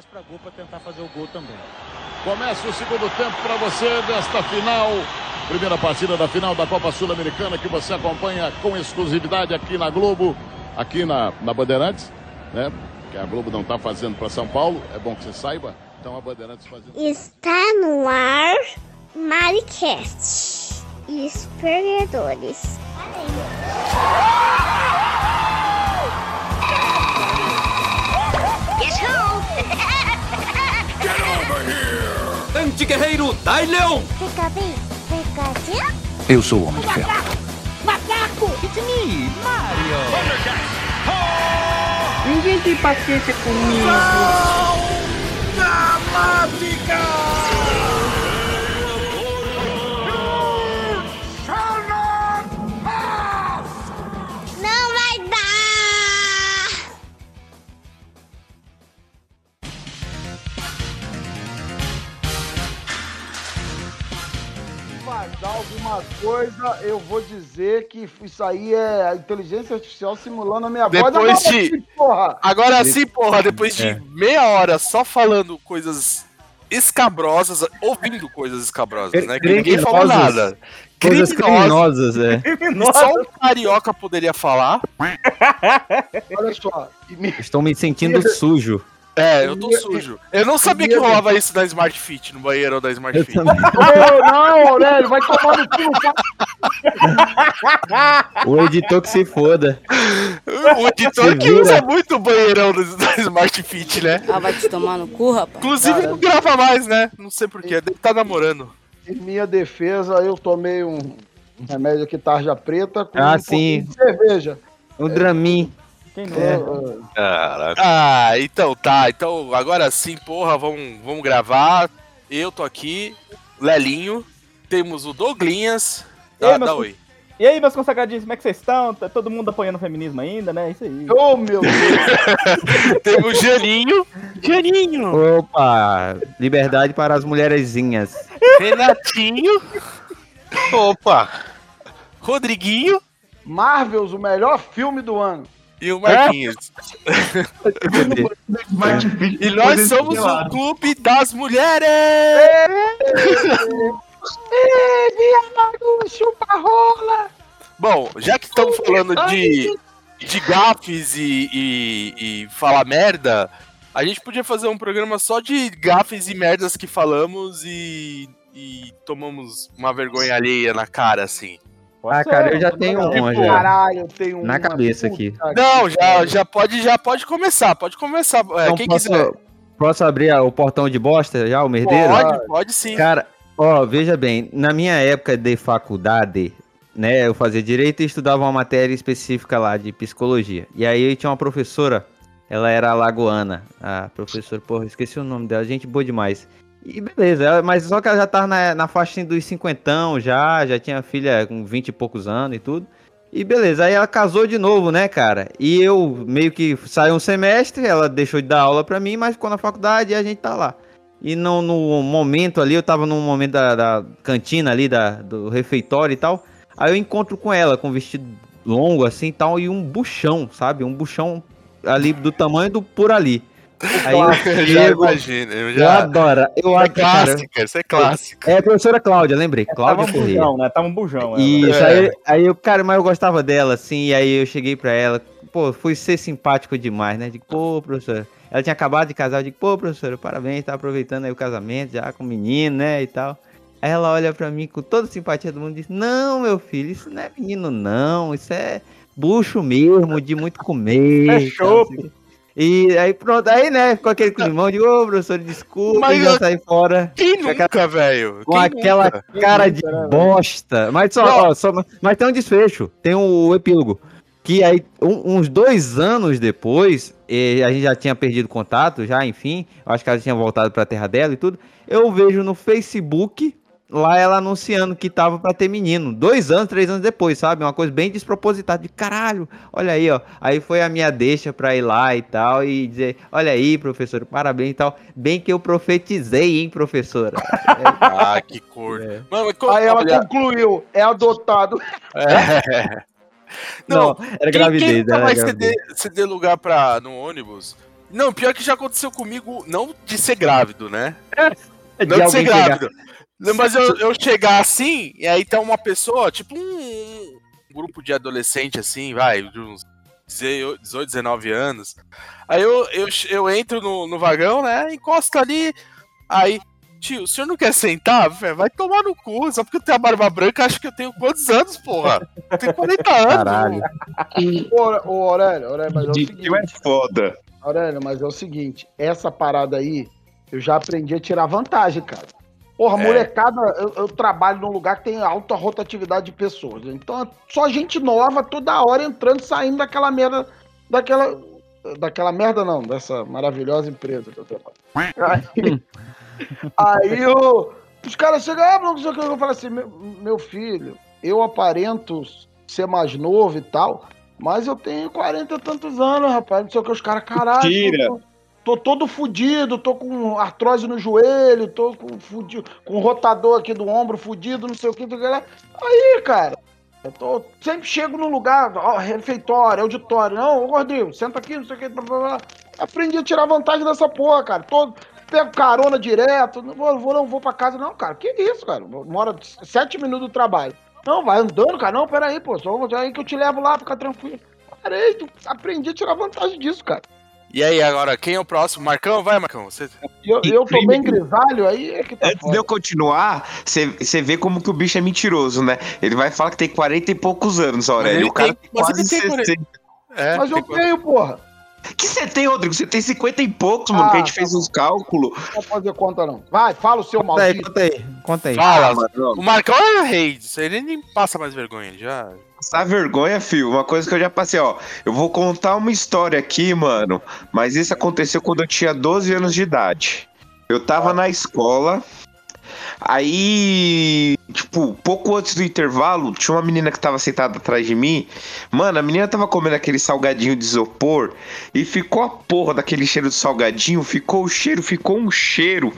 mais para gol para tentar fazer o gol também. Começa o segundo tempo para você desta final. Primeira partida da final da Copa Sul-Americana que você acompanha com exclusividade aqui na Globo, aqui na, na Bandeirantes, né? Que a Globo não está fazendo para São Paulo, é bom que você saiba. Então a Bandeirantes fazendo. Está no ar Maricast e perdedores. Anti-guerreiro Dai Leon! Fica bem, Pikachu? Eu sou o Homem de Ferro. Ninguém tem paciência comigo. Não Mas alguma coisa, eu vou dizer que isso aí é a inteligência artificial simulando a minha voz. Depois Agora de- sim, porra! Agora sim, porra, depois de É. meia hora só falando coisas escabrosas, ouvindo coisas escabrosas, né? Que ninguém falou nada. Coisas Criminosas. criminosas, é. Só um carioca poderia falar. Olha só. me- Estou me sentindo sujo. É, eu tô sujo. Eu não sabia que rolava isso na Smart Fit, no banheiro da Smart Eu Fit. também. Ô, não, Aurélio, vai tomar no cu. O editor que se foda. O editor que vira. usa muito o banheirão da Smart Fit, né? Ah, vai te tomar no cu, rapaz. Inclusive não grava mais, né? Não sei porquê, deve estar namorando. Em minha defesa, eu tomei um um remédio aqui, tarja preta, com Ah, um sim. cerveja. O Dramin. Quem não? É. Caraca. Ah, então tá. Então agora sim, porra, vamos, vamos gravar. Eu tô aqui, Lelinho. Temos o Douglinhas. E aí, Dá, meus dá oi. E aí, meus consagradinhos, como é que vocês estão? Tá todo mundo apoiando o feminismo ainda, né? Isso aí. Ô, meu Deus. Temos o Janinho. Janinho. Opa! Liberdade para as mulherzinhas. Renatinho. Opa. Rodriguinho. Marvels, o melhor filme do ano. E o Marquinhos. E nós somos o Clube das Mulheres! Ê, viado, chupa rola. Bom, já que estamos falando de, de gafes e, e, e falar merda, a gente podia fazer um programa só de gafes e merdas que falamos e, e tomamos uma vergonha alheia na cara, assim. Pode Ah, ser, cara, eu já tenho ser. uma já. Caralho, eu tenho Na uma cabeça puta aqui. Não, já, já, pode, já pode começar, pode começar. É, Então quem posso, quiser. posso abrir a- o portão de bosta já, o merdeiro? Pode, pode sim. Cara, ó, veja bem, na minha época de faculdade, né, eu fazia direito e estudava uma matéria específica lá de psicologia. E aí tinha uma professora, ela era alagoana, a professora, porra, esqueci o nome dela, gente boa demais. E beleza, ela- mas só que ela já tava na, na faixa dos cinquentão já, já tinha filha com vinte e poucos anos e tudo. E beleza, aí ela casou de novo, né, cara? E eu meio que saí um semestre, ela deixou de dar aula pra mim, mas ficou na faculdade e a gente tá lá. E no, no momento ali, eu tava num momento da, da cantina ali, da, do refeitório e tal. Aí eu encontro com ela, com um vestido longo assim e tal, e um buchão, sabe? Um buchão ali do tamanho do por ali. Aí eu Eu já chego, imagino, eu eu já. adoro, eu É adoro. cara. clássica, isso é clássico. É a professora Cláudia, lembrei, Tava Cláudia um Ferreira. bujão, né? Tava um bujão. ela. Isso, É. aí, aí eu, cara, mas eu gostava dela, assim, e aí eu cheguei pra ela, pô, fui ser simpático demais, né? Digo, pô, professora. Ela tinha acabado de casar, eu digo, pô, professora, parabéns, tá aproveitando aí o casamento já com o menino, né, e tal. Aí ela olha pra mim com toda a simpatia do mundo e diz, não, meu filho, isso não é menino, não, isso é bucho mesmo, de muito comer. É chope. E aí pronto, aí, né, ficou aquele climão de, ô, professor, desculpa, Mas e já eu- saí fora Quem Com aquela- nunca, velho? com aquela nunca? cara de nunca, né, bosta. Mas só, Não. ó, só- mas tem um desfecho, tem o epílogo. Que aí, um- uns dois anos depois, a gente já tinha perdido contato, já, enfim. Eu acho que ela tinha voltado pra terra dela e tudo. Eu vejo no Facebook lá ela anunciando que tava pra ter menino. Dois anos, três anos depois, sabe? Uma coisa bem despropositada. De caralho, olha aí, ó. Aí foi a minha deixa pra ir lá e tal. E dizer, olha aí, professor, parabéns e tal. Bem que eu profetizei, hein, professora. Ah, que cor. É. Mano, Aí ela olha, concluiu, é adotado. é. Não, Não, era gravidez, quem era vai gravidez. ceder, ceder lugar pra, no ônibus Não, pior que já aconteceu comigo, não de ser grávido, né? De Não de ser alguém chegar- grávido. Não, Mas eu, eu chegar assim, e aí tá uma pessoa, tipo um, um grupo de adolescente assim, vai, de uns 18, 19 anos. Aí eu, eu, eu entro no, no vagão, né? Encosta ali, aí. Tio, o senhor não quer sentar? Véi, Vai tomar no cu, só porque eu tenho a barba branca, acho que eu tenho quantos anos, porra? Eu tenho 40 anos. Caralho. Ô, ô, Aurélio, Aurélio, mas é o De seguinte. é foda. Aurélio, mas é o seguinte, essa parada aí, eu já aprendi a tirar vantagem, cara. Porra, É. molecada, eu, eu trabalho num lugar que tem alta rotatividade de pessoas. Então, é só gente nova toda hora entrando e saindo daquela merda, daquela, daquela merda não, dessa maravilhosa empresa que eu trabalho. Aí, aí os caras chegam, ah, não sei o que, eu falo assim, meu, meu filho, eu aparento ser mais novo e tal, mas eu tenho 40 e tantos anos, rapaz. Não sei o que, os caras, caralho. Tô, tô todo fudido, tô com artrose no joelho, tô com, fudido, com rotador aqui do ombro fudido, não sei o que. Aí, cara, eu tô, sempre chego num lugar, ó, refeitório, auditório. Não, ô Rodrigo, senta aqui, não sei o que. Blá, blá, blá. Aprendi a tirar vantagem dessa porra, cara. Todo, pego carona direto, não vou, vou, não vou pra casa, não, cara. Que isso, cara? Mora sete minutos do trabalho. Não, vai andando, cara. Não, peraí, pô. Só vou aí que eu te levo lá, fica tranquilo. Parei, aprendi a tirar vantagem disso, cara. E aí, agora, quem é o próximo? Marcão? Vai, Marcão. Você... Eu, eu tô bem grisalho, aí é que tá Antes de foda. eu continuar, você vê como que o bicho é mentiroso, né? Ele vai falar que tem 40 e poucos anos, Aurélio. ele O cara tem- tem, quase tem 60. É, Mas eu tenho, porra. Que você tem, Rodrigo? Você tem 50 e poucos, mano, Ah, que a gente tá fez bom. uns cálculos. Não pode fazer conta, não. Vai, fala o seu Conta aí, maldito. conta aí, conta aí. Fala, mano. o Marcão é rei disso aí, ele nem passa mais vergonha, já... Passar vergonha, filho. Uma coisa que eu já passei, ó. Eu vou contar uma história aqui, mano. Mas isso aconteceu quando eu tinha 12 anos de idade. Eu tava na escola. Aí, tipo, pouco antes do intervalo, tinha uma menina que tava sentada atrás de mim. Mano, a menina tava comendo aquele salgadinho de isopor e ficou a porra daquele cheiro de salgadinho. Ficou o cheiro, ficou um cheiro.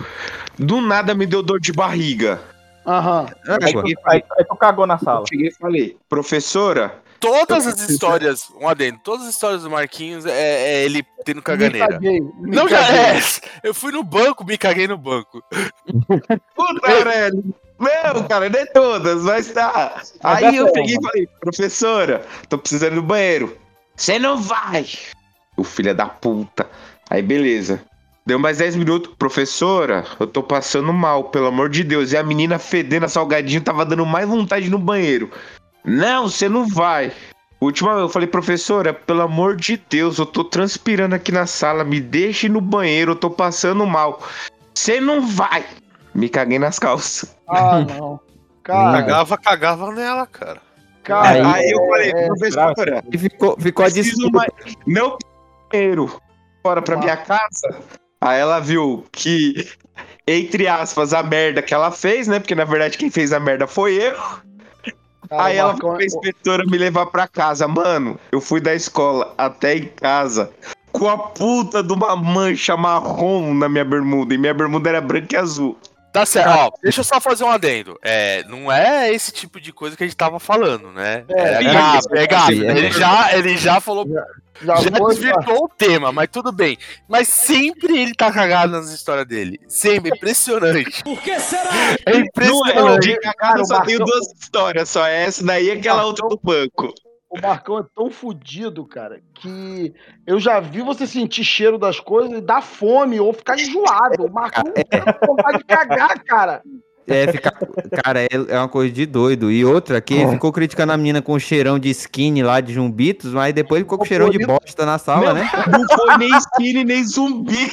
Do nada me deu dor de barriga. Aham. Aí, Água. eu Aí, aí tu cagou na sala. cheguei e falei, professora, Todas as histórias, um adendo, todas as histórias do Marquinhos é, é ele tendo Me caganeira. caguei. me Não, já caguei. é. Eu fui no banco, me caguei no banco. Puta, Aurélio. Não, cara, não é todas, mas tá. Mas Aí eu é peguei e falei, professora, tô precisando no banheiro. Você não vai. O filho da puta. Aí beleza. Deu mais 10 minutos. Professora, eu tô passando mal, pelo amor de Deus. E a menina fedendo a salgadinho tava dando mais vontade no banheiro. Não, você não vai. Última vez eu falei, professora, pelo amor de Deus, eu tô transpirando aqui na sala, me deixe no banheiro, eu tô passando mal. Você não vai. Me caguei nas calças. Ah, não. Cara, Cagava, cagava nela, cara. cara. Aí eu falei, é, professora, E ficou, ficou a preciso desculpa. mais... Não banheiro. Bora pra minha casa. Aí ela viu que, entre aspas, a merda que ela fez, né? Porque na verdade quem fez a merda foi eu. cara, Aí ela pra é- inspetora me levar pra casa. Mano, eu fui da escola até em casa com a puta de uma mancha marrom na minha bermuda. E minha bermuda era branca e azul. Tá certo, ó, deixa eu só fazer um adendo. É, não é esse tipo de coisa que a gente tava falando, né? É, É, gato, é gato. sim, é. Ele já, ele já falou, Já, já foi, desvirtuou o tema, mas tudo bem. Mas sempre ele tá cagado nas histórias dele. Sempre, impressionante. Por que será? É Não é, impressionante. de cagada eu só tenho duas histórias, só essa daí e aquela outra do banco. O Marcão é tão fudido, cara, que eu já vi você sentir cheiro das coisas e dar fome ou ficar enjoado. O Marcão com vontade de cagar, cara. É, ficar. Cara, é, é uma coisa de doido. E outra que ficou criticando a menina com cheirão de skinny lá de zumbitos, mas depois ficou com cheirão de bosta na sala, né? Não foi nem skinny, nem zumbi.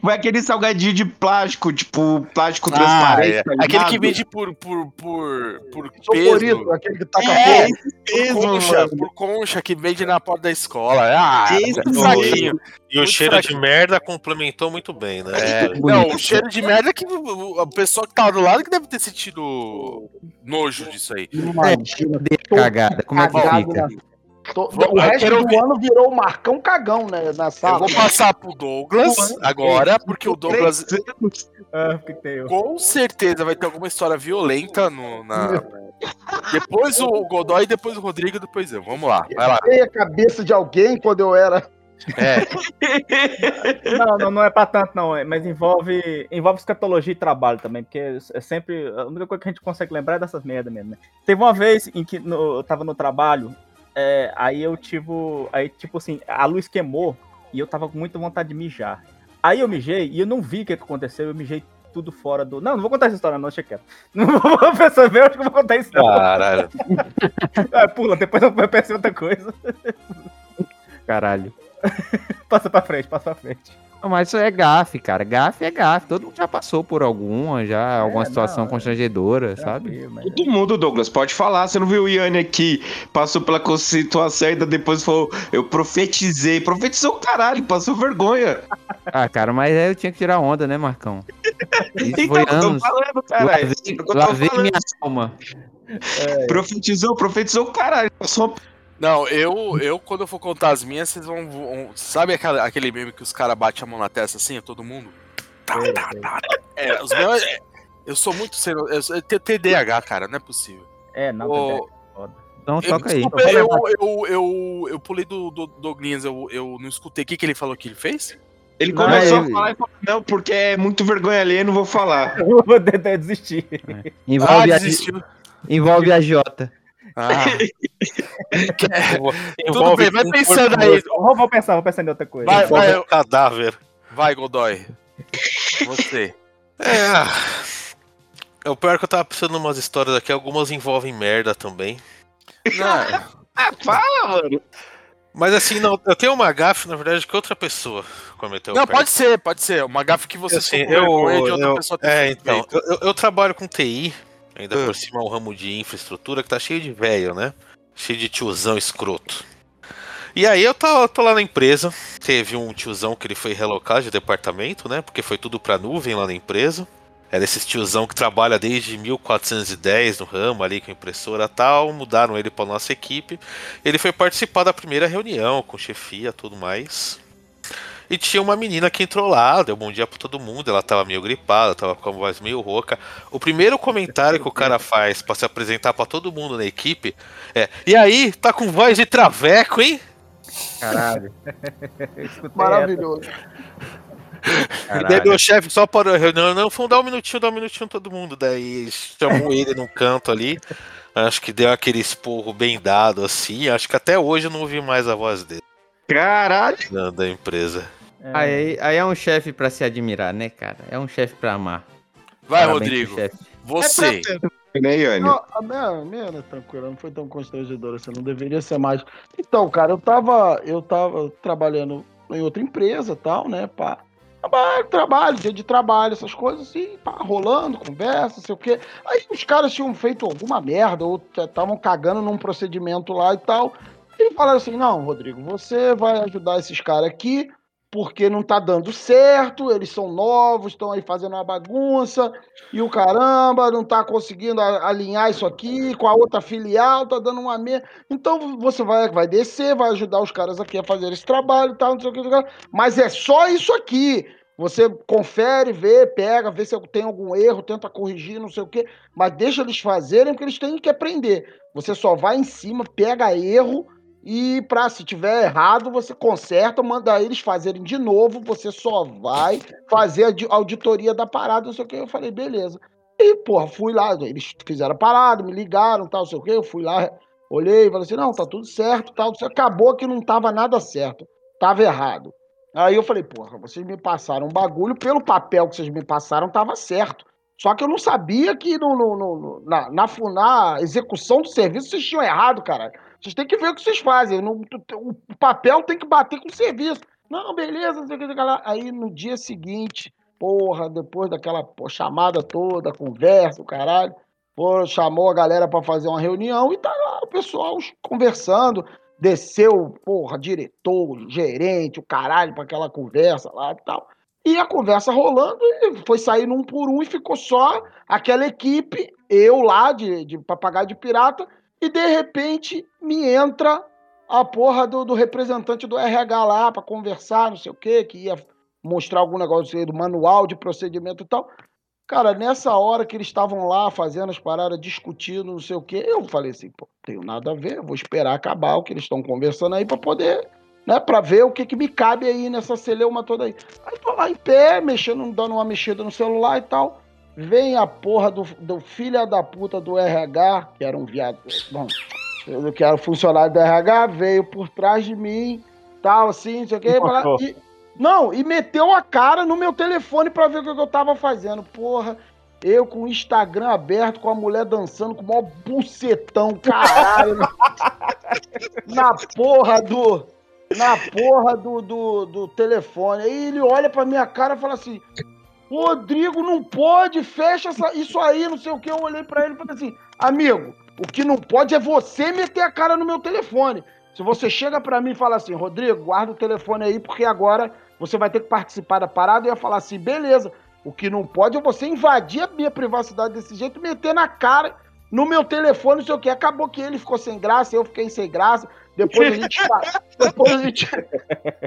Foi aquele salgadinho de plástico, tipo, plástico Ah, transparente. é. tá Aquele que vende por, por, por, por peso. aquele que taca É, mesmo, concha, mano. por concha que vende na porta da escola. Ah, Esse fraquinho. E o cheiro de fraquinho. merda complementou muito bem, né? É, não, o cheiro de merda que o, o pessoal que tava do lado que deve ter sentido nojo disso aí. Imagina. A cagada. Como é que fica? na- Tô- Vou- O eu resto do ouvir. ano virou o Marcão cagão né, na Eu sala. vou passar pro Douglas agora, porque o Douglas Ah, eu. com certeza vai ter alguma história violenta no, na. Depois o Godoy, depois o Rodrigo, depois eu. Vamos lá, vai lá. Dei a cabeça de alguém quando eu era. É, Não, não, não é pra tanto, não. é- Mas envolve, envolve escatologia e trabalho também, porque é sempre. A única coisa que a gente consegue lembrar é dessas merda mesmo, né? Teve uma vez em que no- eu tava no trabalho, é, aí eu tive. Aí, tipo assim, a luz queimou e eu tava com muita vontade de mijar. Aí eu mijei e eu não vi o que que aconteceu, eu mijei tudo fora do. Não, não vou contar essa história, não, deixa quieto. Não vou pensar ver, eu acho que eu vou contar isso. Não. caralho. Ah, pula, depois eu penso em outra coisa. Caralho. Passa pra frente, passa pra frente. Não, Mas isso é gafe, cara. Gafe é gafe. Todo mundo já passou por alguma, já, alguma não, situação é. constrangedora, sabe? Tranquilo, mas- Todo mundo, Douglas, pode falar. Você não viu o Yanni aqui? Passou pela situação e ainda depois falou: Eu profetizei. Profetizou o caralho, passou vergonha. Ah, cara, mas aí eu tinha que tirar onda, né, Marcão? Isso Então, foi eu tô anos. falando, caralho. Lavei, É lavei falando. minha alma. Profetizou, profetizou o caralho. Passou Não, eu, eu quando eu for contar as minhas, vocês vão. vão- sabe aquela, aquele meme que os caras batem a mão na testa assim, a todo mundo? Tá, tá, tá. É, os meus. é, eu sou muito. seno- Eu, tenho TDAH, cara, não é possível. É, não, tá foda. Então eu, toca aí. desculpa, eu, eu, eu, eu pulei do, do Douglinhas, eu, eu não escutei. O que, que ele falou que ele fez? Ele Não, começou ele- a falar e falou: Não, porque é muito vergonha ali, eu não vou falar. Eu vou de- desistir. Envolve, ah, a, desistiu. envolve a Jota. Ah, tudo bem, vai pensando aí. Vou, vou pensar, vou pensar em outra coisa. Vai, vai, um cadáver. vai, Godoy. Você. É. É o pior que eu tava pensando em umas histórias aqui, algumas envolvem merda também. Não, Ah, fala, mano. Mas assim, não, eu tenho uma gafe, na verdade, que outra pessoa cometeu. não perto. pode ser, pode ser. Uma gafe que você Assim, com vergonha de outra eu- pessoa É, então, eu, eu- eu trabalho com TI, ainda por cima é um ramo de infraestrutura que tá cheio de velho, né? Cheio de tiozão escroto. E aí eu tô, tô lá na empresa, teve um tiozão que ele foi relocar de departamento, né? Porque foi tudo pra nuvem lá na empresa. Era esses tiozão que trabalha desde 1410 no ramo ali com impressora tal, mudaram ele pra nossa equipe. Ele foi participar da primeira reunião com chefia e tudo mais. E tinha uma menina que entrou lá, deu bom dia pra todo mundo, ela tava meio gripada, tava com a voz meio rouca. O primeiro comentário que o cara faz pra se apresentar pra todo mundo na equipe é: E aí, tá com voz de traveco, hein? Caralho. Maravilhoso. E daí meu chefe só parou a reunião, não, foi um dar um minutinho, dar um minutinho todo mundo. Daí chamou ele num canto ali. Acho que deu aquele esporro bem dado assim. Acho que até hoje eu não ouvi mais a voz dele, Caralho. da, da empresa. Essa. Aí, aí é um chefe pra se admirar, né, cara? É um chefe pra amar. Vai, Parabéns Rodrigo. Você. Né, Yanni? Não, a minha, a minha era tranquila, não foi tão constrangedora assim, não deveria ser mais. Então, cara, eu tava, eu tava trabalhando em outra empresa tal, né, pá. Trabalho, trabalho, dia de trabalho, essas coisas assim, pá, rolando, conversa, sei o quê. Aí os caras tinham feito alguma merda, ou estavam cagando num procedimento lá e tal. E falaram assim: não, Rodrigo, você vai ajudar esses caras aqui, porque não tá dando certo, eles são novos, estão aí fazendo uma bagunça, e o caramba, não tá conseguindo alinhar isso aqui com a outra filial, tá dando uma merda. Então você vai, vai descer, vai ajudar os caras aqui a fazer esse trabalho tal, não sei o que. mas é só isso aqui. Você confere, vê, pega, vê se tem algum erro, tenta corrigir, não sei o quê, mas deixa eles fazerem porque eles têm que aprender. Você só vai em cima, pega erro e pra se tiver errado, você conserta, manda eles fazerem de novo, você só vai fazer a di- auditoria da parada, não sei o que. Eu falei, beleza. E, porra, fui lá, eles fizeram a parada, me ligaram, tal, não sei o que. Eu fui lá, olhei, falei assim: não, tá tudo certo, tal. Acabou que não tava nada certo, tava errado. Aí eu falei, porra, vocês me passaram um bagulho, pelo papel que vocês me passaram, tava certo. Só que eu não sabia que no, no- no- na, na, na execução do serviço vocês tinham errado, caralho. Vocês têm que ver o que vocês fazem. o papel tem que bater com o serviço. Não, beleza, sei o que. Aí no dia seguinte, porra, depois daquela chamada toda, conversa, o caralho, chamou a galera pra fazer uma reunião e tá lá o pessoal conversando. Desceu, porra, diretor, gerente, o caralho, pra aquela conversa lá e tal. E a conversa rolando, e foi saindo um por um e ficou só aquela equipe, eu lá de, de papagaio de pirata, e de repente me entra a porra do, do representante do RH lá pra conversar, não sei o quê, que ia mostrar algum negócio do manual de procedimento e tal. Cara, nessa hora que eles estavam lá fazendo as paradas, discutindo, não sei o quê, eu falei assim, pô, tenho nada a ver, vou esperar acabar o que eles estão conversando aí pra poder né? Pra ver o que, que me cabe aí nessa celeuma toda aí. Aí tô lá em pé, mexendo, dando uma mexida no celular e tal. Vem a porra do, do filho da puta do RH, que era um viado. Bom, eu que era funcionário do RH, veio por trás de mim, tal, assim, não sei o que. E, não, e meteu a cara no meu telefone pra ver o que eu tava fazendo. Porra, eu com o Instagram aberto, com a mulher dançando com o maior bucetão, caralho. na, na porra do. Na porra do, do, do telefone. Aí ele olha pra minha cara e fala assim: Rodrigo, não pode, fecha essa- isso aí, não sei o que. Eu olhei pra ele e falei assim: Amigo, o que não pode é você meter a cara no meu telefone. Se você chega pra mim e fala assim, Rodrigo, guarda o telefone aí, porque agora você vai ter que participar da parada, eu ia falar assim, beleza. O que não pode é você invadir a minha privacidade desse jeito, meter na cara no meu telefone, não sei o que. Acabou que ele ficou sem graça, eu fiquei sem graça. Depois a gente, depois a gente,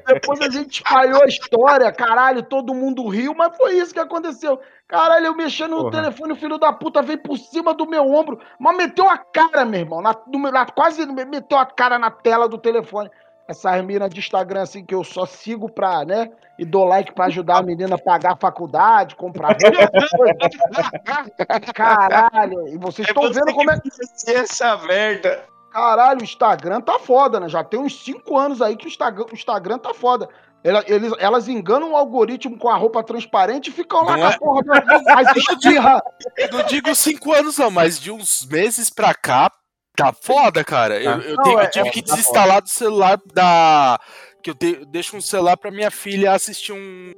depois a gente espalhou a história, caralho, todo mundo riu, mas foi isso que aconteceu. Caralho, eu mexendo no Porra. telefone, o filho da puta veio por cima do meu ombro, mas meteu a cara, meu irmão, na, no na- quase meteu a cara na tela do telefone. Essas minas de Instagram, assim, que eu só sigo pra, né, e dou like pra ajudar a menina a pagar a faculdade, comprar. Caralho, e vocês estão vendo como é... essa merda. Caralho, o Instagram tá foda, né? Já tem uns 5 anos aí que o Instagram, o Instagram tá foda. Ela- eles, elas enganam o algoritmo com a roupa transparente e ficam lá com a é? porra da-. Eu não digo cinco anos, não, mas de uns meses pra cá, tá foda, cara. Eu, eu Não, tenho- eu é- tive é- que tá desinstalar do celular da. Que eu de- deixo um celular pra minha filha assistir um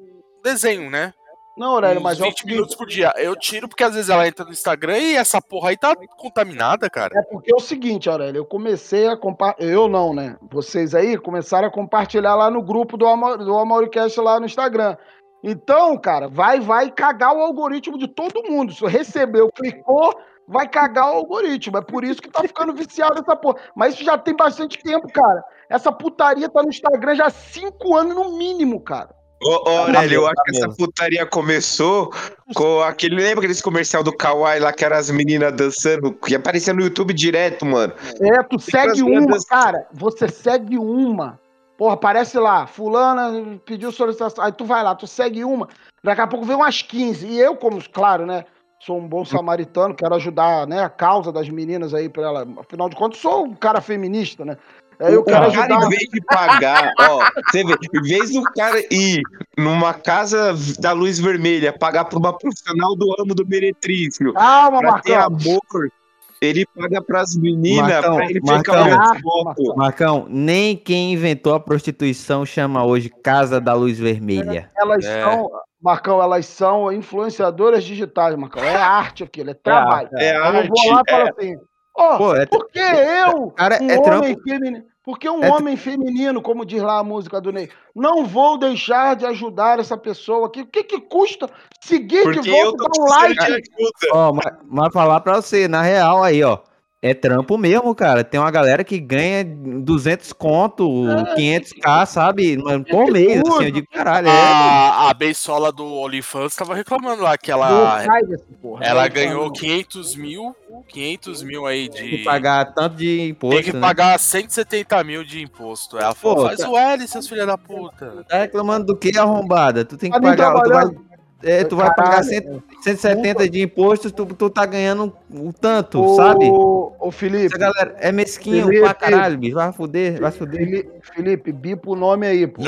desenho, né? Não, Aurélio, mas é o 20 seguinte, minutos por dia. Eu tiro porque às vezes ela entra no Instagram e essa porra aí tá contaminada, cara. É porque é o seguinte, Aurélio, eu comecei a compartilhar. Eu não, né? Vocês aí começaram a compartilhar lá no grupo do, Ama... do Amauricast lá no Instagram. Então, cara, vai, vai cagar o algoritmo de todo mundo. Se recebeu, clicou, vai cagar o algoritmo. É por isso que tá ficando viciado essa porra. Mas isso já tem bastante tempo, cara. Essa putaria tá no Instagram já há cinco anos no mínimo, cara. Ô, ô, Aurélio, eu acho tá que essa putaria começou com aquele. Lembra aquele comercial do Kawaii lá que eram as meninas dançando? Que aparecia no YouTube direto, mano. É, tu segue uma, lendas- cara, você segue uma. Porra, aparece lá, fulana pediu solicitação, aí tu vai lá, tu segue uma, daqui a pouco vem umas 15. E eu, como, claro, né, sou um bom samaritano, quero ajudar, né, a causa das meninas aí pra ela. Afinal de contas, sou um cara feminista, né? Aí quero o cara, ajudar. em vez de pagar, ó, você vê, em vez do cara ir numa casa da luz vermelha, pagar pra uma profissional do ramo do meretrício, Calma, pra ter Marcão. amor, ele paga pras meninas, Marcão, pra ele Marcão. ficar olhando Marcão. foto. Marcão, nem quem inventou a prostituição chama hoje Casa da Luz Vermelha. Elas É. são, Marcão, elas são influenciadoras digitais, Marcão. É arte aquilo, é trabalho. É Aí eu vou arte, lá e falo é. assim, ó, Pô, é, Por que eu, Cara, um é homem feminino, porque um É homem feminino, como diz lá a música do Ney, não vou deixar de ajudar essa pessoa aqui. O que que custa seguir Porque de volta, dar um like? Ó, mas, mas falar pra você, na real aí, ó. É trampo mesmo, cara. Tem uma galera que ganha 200 conto, 500k, sabe? Mas Por mês, assim, eu digo, caralho, é. A, a Beisola do OnlyFans tava reclamando lá que ela, porra. ela Não, ganhou não. 500 mil, 500 mil aí Tem de. que pagar tanto de imposto, Tem que né? pagar 170 mil de imposto. Ela falou, Pô, faz tá- o L, seus filhos da puta. Tá reclamando do que, arrombada? Tu tem que Tá pagar. Tu vai, trabalhando. É, tu vai pagar Caralho. 100, 170 de imposto, tu, tu tá ganhando o tanto, Ô, sabe? Ô, Felipe, Essa galera é mesquinho Felipe. pra caralho, bicho. Vai fuder, vai fuder. Felipe, Felipe, bipa o nome aí, pô.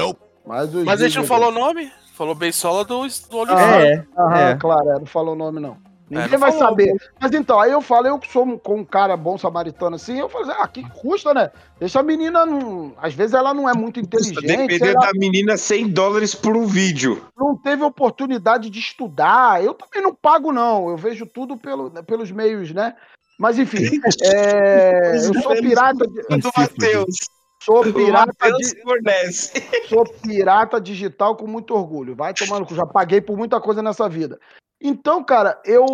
Mas, os Mas a gente não falou o nome? Falou Beisola do, do OnlyFans. É, Aham, é. claro, é, não falou o nome, não. Ninguém não vai falou. saber. Mas então, aí eu falo, eu que sou um, com um cara bom samaritano assim, eu falo assim, ah, que custa, né? Deixa a menina, não, às vezes ela não é muito inteligente, Depender lá, da menina, 100 dólares por um vídeo. não teve oportunidade de estudar. Eu também não pago, não. Eu vejo tudo pelo, pelos meios, né? Mas enfim, é, eu sou pirata, de- Do Matheus. sou pirata, fornece. sou pirata digital com muito orgulho. Vai tomando, já paguei por muita coisa nessa vida. Então, cara, eu.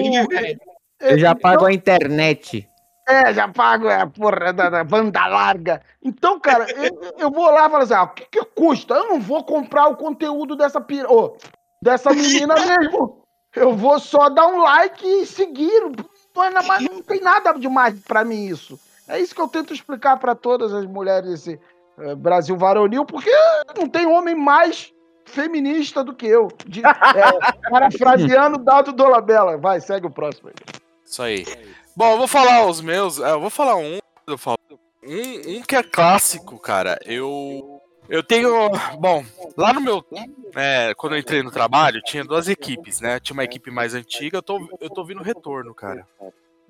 Eu já então- pago a internet. É, já pago é, a porra da, da banda larga. Então, cara, eu, eu vou lá e falo assim: ah, o que, que custa? Eu não vou comprar o conteúdo dessa pira... ô, dessa menina mesmo. Eu vou só dar um like e seguir. Não, é na- mas não tem nada demais pra mim isso. É isso que eu tento explicar pra todas as mulheres desse, é, Brasil Varonil, porque não tem homem mais feminista do que eu. De, é, parafraseando Dado Dolabella. Vai, segue o próximo aí. Isso aí. Bom, eu vou falar os meus. é, Eu vou falar um. Eu falo, um, um que é clássico, cara. Eu. Eu tenho. Bom, lá no meu. é, quando eu entrei no trabalho, tinha duas equipes, né? Tinha uma equipe mais antiga, eu tô, eu tô vindo retorno, cara.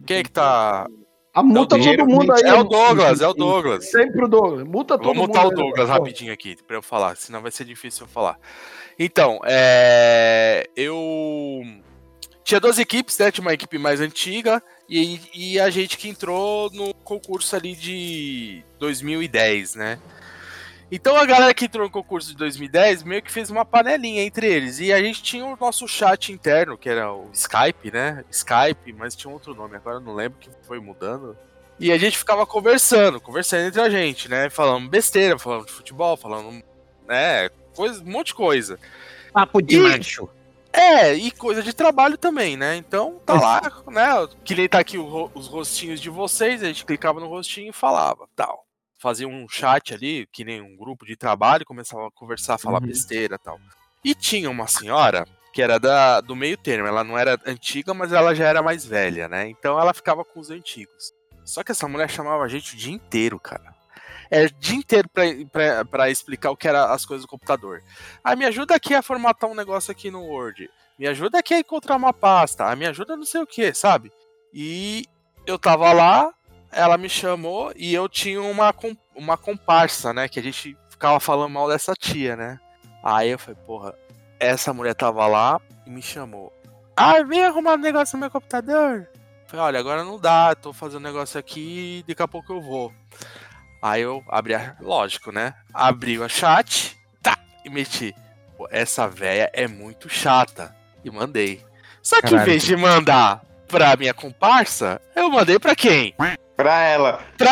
Quem é que tá. A multa É o todo mundo aí. É o Douglas, é o Douglas. Sempre o Douglas. Multa todo Vou mundo. mutar o aí, Douglas pô. rapidinho aqui pra eu falar, senão vai ser difícil eu falar. Então, é, eu tinha duas equipes, né? Tinha uma equipe mais antiga e, e a gente que entrou no concurso ali de 2010, né? Então a galera que entrou no concurso de 2010 meio que fez uma panelinha entre eles. E a gente tinha o nosso chat interno, que era o Skype, né? Skype, mas tinha outro nome, agora eu não lembro que foi mudando. E a gente ficava conversando, conversando entre a gente, né? Falando besteira, falando de futebol, falando, né? Coisa, um monte de coisa. Papo de E- macho. É, e coisa de trabalho também, né? Então tá lá, né? Que nem tá aqui os rostinhos de vocês, a gente clicava no rostinho e falava, tal. Fazia um chat ali, que nem um grupo de trabalho, começava a conversar, falar Uhum. besteira e tal. E tinha uma senhora que era da, do meio termo, ela não era antiga, mas ela já era mais velha, né? Então ela ficava com os antigos. Só que essa mulher chamava a gente o dia inteiro, cara. É o dia inteiro pra, pra, pra explicar o que era as coisas do computador. Ah, me ajuda aqui a formatar um negócio aqui no Word. Me ajuda aqui a encontrar uma pasta. Ah, me ajuda não sei o que, sabe? E eu tava lá, ela me chamou e eu tinha uma, uma comparsa, né? Que a gente ficava falando mal dessa tia, né? Aí eu falei, porra, essa mulher tava lá e me chamou. Ah, vem arrumar um negócio no meu computador. Falei, olha, agora não dá, tô fazendo um negócio aqui e daqui a pouco eu vou. Aí eu abri a. Lógico, né? Abri o chat, tá, e meti. Pô, essa véia é muito chata. E mandei. Só que em Caralho. vez de mandar pra minha comparsa, eu mandei pra quem? Pra ela. Pra.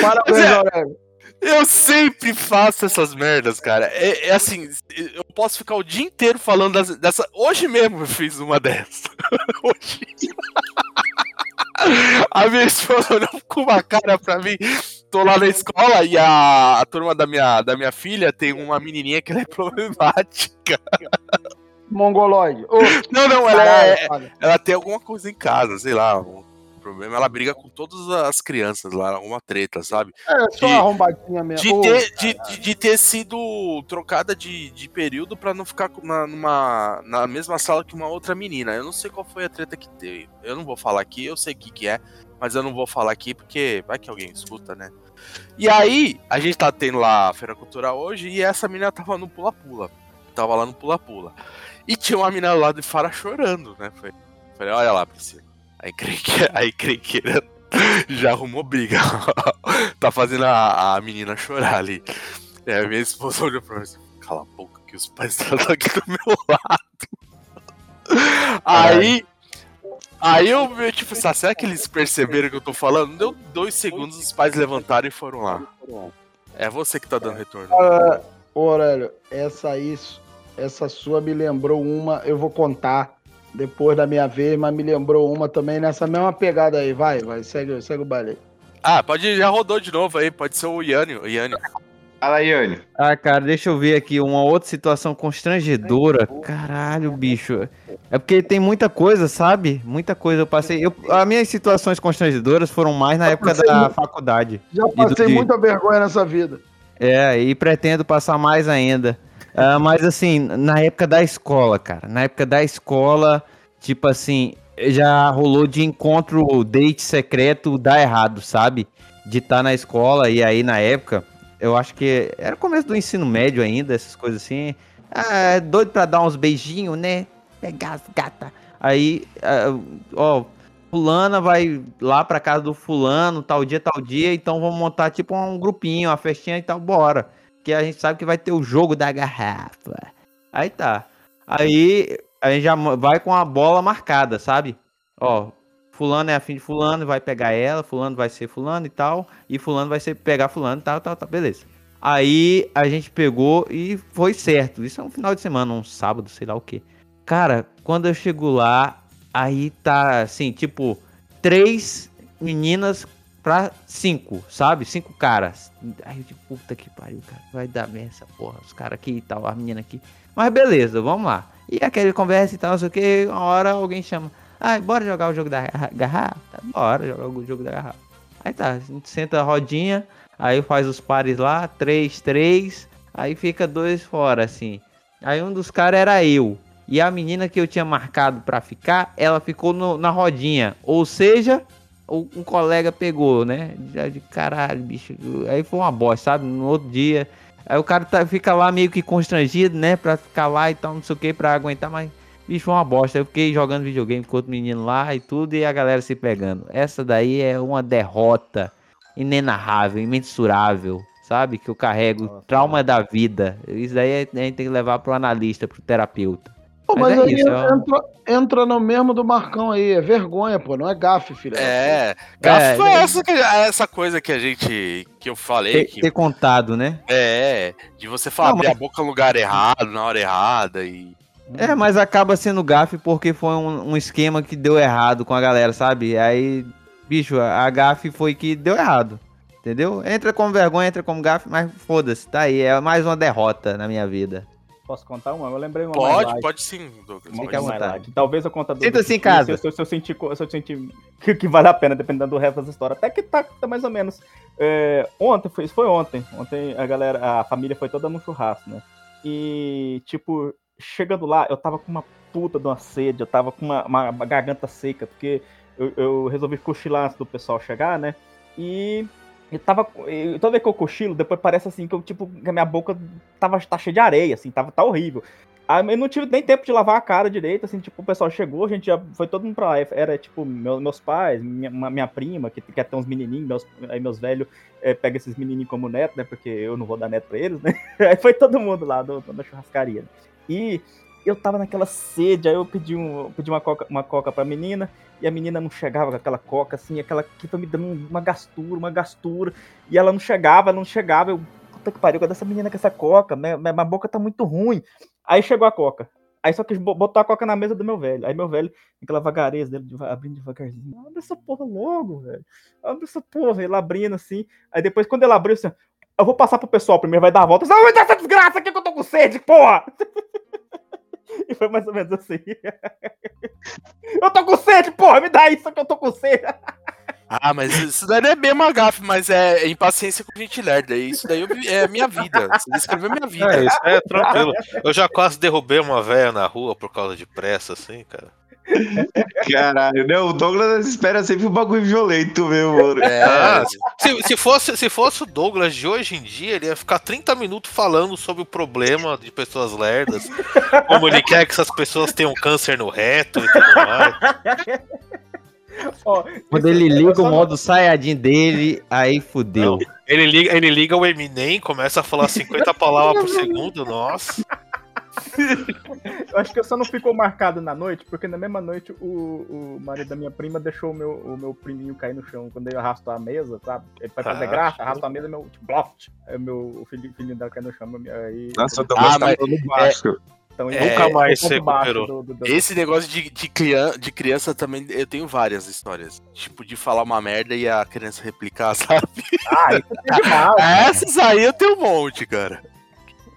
Parabéns, Zé. Aurélio. Eu sempre faço essas merdas, cara. É, é assim, eu posso ficar o dia inteiro falando das- dessa. Hoje mesmo eu fiz uma dessa. Hoje. A minha esposa olhou com uma cara pra mim. Tô lá na escola e a, a turma da minha, da minha filha tem uma menininha que ela é problemática. Mongoloide. Ô, Não, não, ela é, ela tem alguma coisa em casa, sei lá, um problema. Ela briga com todas as crianças lá, alguma treta, sabe? É só de- arrombadinha mesmo. De ter, de, de- de ter sido trocada de, de período pra não ficar na, numa, na mesma sala que uma outra menina. Eu não sei qual foi a treta que teve. Eu não vou falar aqui, eu sei o que, que é, mas eu não vou falar aqui porque vai que alguém escuta, né? E aí, a gente tá tendo lá a Feira Cultural hoje e essa menina tava no pula-pula. Tava lá no pula-pula. E tinha uma menina lá de fora chorando, né? Falei, falei olha lá, Priscila. Aí aí crequeira já arrumou briga. tá fazendo a, a menina chorar ali. E aí minha esposa olhou pra mim assim, cala a boca que os pais estão aqui do meu lado. Aí. Aí eu, eu tipo, ah, será que eles perceberam que eu tô falando? Deu dois segundos, os pais levantaram e foram lá. É você que tá dando retorno. Ô, Aurélio, essa isso, essa sua me lembrou uma, eu vou contar depois da minha vez, mas me lembrou uma também nessa mesma pegada aí. Vai, vai, segue, segue o baile aí. Ah, pode, já rodou de novo aí, pode ser o Yannio. O Yannio. Fala aí, Yane. Ah, cara, deixa eu ver aqui uma outra situação constrangedora. Caralho, bicho. É porque tem muita coisa, sabe? Muita coisa eu passei. Eu, as minhas situações constrangedoras foram mais na época da muito- faculdade. Já do- passei de- muita vergonha nessa vida. É, e pretendo passar mais ainda. Ah, mas assim, na época da escola, cara. Na época da escola, tipo assim, já rolou de encontro date secreto dar errado, sabe? De estar na escola e aí na época, eu acho que era começo do ensino médio ainda, essas coisas assim. Ah, doido pra dar uns beijinhos, né? Pegar as gata. Aí, ah, ó, fulana vai lá pra casa do fulano, tal dia, tal dia, então vamos montar tipo um grupinho, uma festinha e tal, bora. Que a gente sabe que vai ter o jogo da garrafa. Aí tá. Aí a gente já vai com a bola marcada, sabe? Ó, fulano é afim de fulano, vai pegar ela, fulano vai ser fulano e tal, e fulano vai ser pegar fulano e tal, tal, tal, beleza. Aí a gente pegou e foi certo. Isso é um final de semana, um sábado, sei lá o quê. Cara, quando eu chego lá, aí tá assim, tipo, três meninas pra cinco, sabe? Cinco caras. Aí eu puta que pariu, cara. Vai dar merda essa porra. Os caras aqui e tal, as meninas aqui. Mas beleza, vamos lá. E aquele conversa e tal, não sei o que. Uma hora alguém chama. Ah, bora jogar o jogo da garra- garrafa? Bora jogar o jogo da garrafa. Aí tá, a gente senta a rodinha, aí faz os pares lá, três, três, aí fica dois fora, assim. Aí um dos caras era eu. E a menina que eu tinha marcado pra ficar, ela ficou no- na rodinha. Ou seja, um colega pegou, né? De caralho, bicho. Aí foi uma bosta, sabe? No outro dia. Aí o cara tá- fica lá meio que constrangido, né? Pra ficar lá e tal, não sei o que, pra aguentar, mas. Bicho, foi uma bosta. Eu fiquei jogando videogame com outro menino lá e tudo, e a galera se pegando. Essa daí é uma derrota inenarrável, imensurável, sabe? Que eu carrego. Trauma da vida. Isso daí a gente tem que levar pro analista, pro terapeuta. Pô, mas, Mas é aí isso, é um- entra, entra no mesmo do Marcão aí. É vergonha, pô. Não é gafe, filho. É, gafe É, foi é. essa, que- essa coisa que a gente. que eu falei. Ter, que, ter contado, né? é, de você falar, Não, abrir mas- a boca no lugar errado, na hora errada e. É, mas acaba sendo gafe porque foi um, um esquema que deu errado com a galera, sabe? Aí, bicho, a a gafe foi que deu errado. Entendeu? Entra como vergonha, entra como gafe, mas foda-se, tá aí. É mais uma derrota na minha vida. Posso contar uma? Eu lembrei uma Pode, pode sim, Douglas. Uma Fica à vontade. Talvez eu conte Sinta-se em do- casa. Se, eu- se eu sentir, se eu sentir que, que vale a pena, dependendo do resto dessa história. Até que tá, tá mais ou menos. É, ontem, foi, isso foi ontem. Ontem a galera, a família foi toda no churrasco, né? E, tipo, chegando lá, eu tava com uma puta de uma sede, eu tava com uma, uma- uma garganta seca, porque eu, eu resolvi cochilar antes do pessoal chegar, né? E eu tava. Eu, toda vez que eu cochilo, depois parece assim que eu, tipo, que a minha boca tava tá cheia de areia, assim, tava tá horrível. Aí eu não tive nem tempo de lavar a cara direito, assim, tipo, o pessoal chegou, a gente já foi todo mundo pra lá. Era, tipo, meu- meus pais, minha, minha prima, que quer ter uns menininhos, meus, aí meus velhos eh, pegam esses menininhos como neto, né, porque eu não vou dar neto pra eles, né. Aí foi todo mundo lá do, da churrascaria. E eu tava naquela sede, aí eu pedi, um, eu pedi uma, coca, uma coca pra menina, e a menina não chegava com aquela coca, assim, aquela que tá me dando uma gastura, uma gastura, e ela não chegava, não chegava, eu, puta que pariu, cadê essa menina com essa coca? Minha, minha, boca tá muito ruim. Aí chegou a coca. Aí só quis bo- botar a coca na mesa do meu velho. Aí meu velho, aquela vagareza dele, abrindo devagarzinho. Abre essa porra logo, velho. Abre essa porra. Ele abrindo assim. Aí depois, quando ele abriu, assim, eu vou passar pro pessoal primeiro, vai dar a volta. Dá essa desgraça aqui que eu tô com sede, porra! E foi mais ou menos assim. Eu tô com sede, porra, me dá isso que eu tô com sede. Ah, mas isso daí não é bem uma gafe, mas é impaciência com gente lerda. Isso daí vi- é minha vida. Você descreveu minha vida. É, isso é tranquilo. Eu já quase derrubei uma véia na rua por causa de pressa, assim, cara. Caralho, não, o Douglas espera sempre um bagulho violento mesmo, mano. É, Ah, se, se fosse, se fosse o Douglas de hoje em dia, ele ia ficar 30 minutos falando sobre o problema de pessoas lerdas, como ele quer que essas pessoas tenham câncer no reto e tudo mais. Ó, Quando ele eu liga o não- modo Saiyajin dele, aí fudeu. Ele liga, ele liga o Eminem, começa a falar 50 palavras por segundo, nossa. Eu acho que eu só não ficou marcado na noite, porque na mesma noite o, o marido da minha prima deixou o meu, o meu priminho cair no chão quando eu arrasto a mesa, sabe? Ele vai fazer Ah, graça, arrasto a mesa, meu tipo, bloft. O meu o filho, filhinho dela cai no chão. Aí, Nossa, o Douglas Ah, mas- no Vasco. então, é, nunca mais ponto se baixo recuperou. do- do- do- Esse negócio de, de, criança, de criança também, eu tenho várias histórias. Tipo, de falar uma merda e a criança replicar, sabe? Ah, isso é demais. Essas aí eu tenho um monte, cara.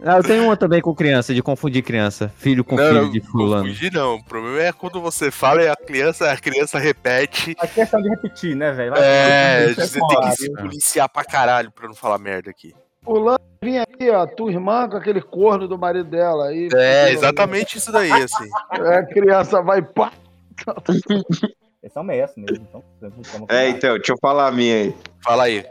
Ah, eu tenho uma também com criança, de confundir criança. Filho com filho de fulano. Fugir não. O problema é quando você fala e a criança, a criança repete. A questão de repetir, né, velho? É, você tem que se policiar pra caralho pra não falar merda aqui. Fulano vinha aí, ó, tua irmã com aquele corno do marido dela. Aí, É, exatamente isso daí, assim. É, a criança vai pá. Eles são mestres mesmo. Então, É, então, deixa eu falar a minha aí. Fala aí.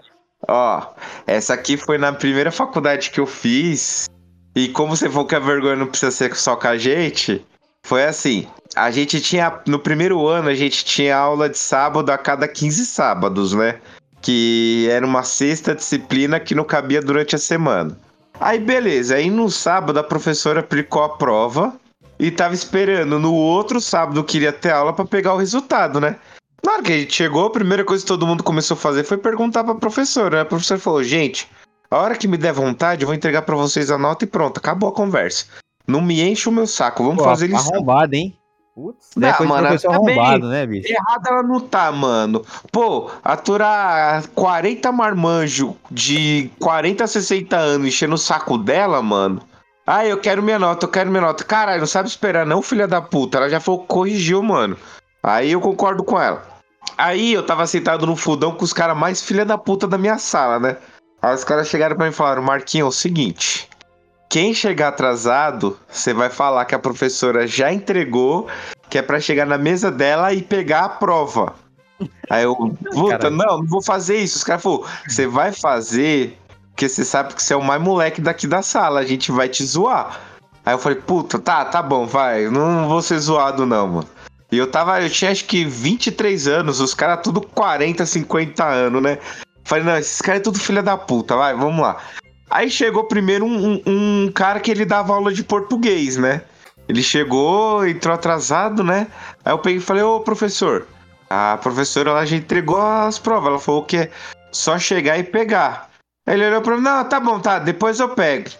Ó, essa aqui foi na primeira faculdade que eu fiz. E como você falou que a vergonha não precisa ser só com a gente, foi assim. A gente tinha, no primeiro ano, a gente tinha aula de sábado a cada 15 sábados, né? Que era uma sexta disciplina que não cabia durante a semana. Aí, beleza. Aí no sábado a professora aplicou a prova e tava esperando no outro sábado que iria ter aula pra pegar o resultado, né? Na hora que a gente chegou, a primeira coisa que todo mundo começou a fazer foi perguntar pra professora. né? A professora falou: gente, a hora que me der vontade, eu vou entregar pra vocês a nota e pronto, acabou a conversa. Não me enche o meu saco. Vamos Pô, fazer lição. arrombado, hein? Putz. Não, é mano, também- arrombado, né, bicho? Errada ela não tá, mano. Pô, aturar 40 marmanjo de 40 a 60 anos enchendo o saco dela, mano. Ah, eu quero minha nota, eu quero minha nota. Caralho, não sabe esperar não, filha da puta. Ela já foi, corrigiu, mano. Aí eu concordo com ela. Aí eu tava sentado no fundão com os caras mais filha da puta da minha sala, né? Aí os caras chegaram pra mim e falaram, Marquinhos, é o seguinte. Quem chegar atrasado, você vai falar que a professora já entregou, que é pra chegar na mesa dela e pegar a prova. Aí eu, puta, não, não vou fazer isso. Os caras falaram, você vai fazer porque você sabe que você é o mais moleque daqui da sala, a gente vai te zoar. Aí eu falei, puta, tá, tá bom, vai, não vou ser zoado não, mano. E eu tava, eu tinha acho que 23 anos, os caras tudo 40, 50 anos, né? Falei, não, esses caras é tudo filha da puta, vai, vamos lá. Aí chegou primeiro um, um- um cara que ele dava aula de português, né? Ele chegou, entrou atrasado, né? Aí eu peguei e falei, ô professor, a professora ela já entregou as provas. Ela falou que é só chegar e pegar. Aí ele olhou pra mim, não, tá bom, tá, depois eu pego.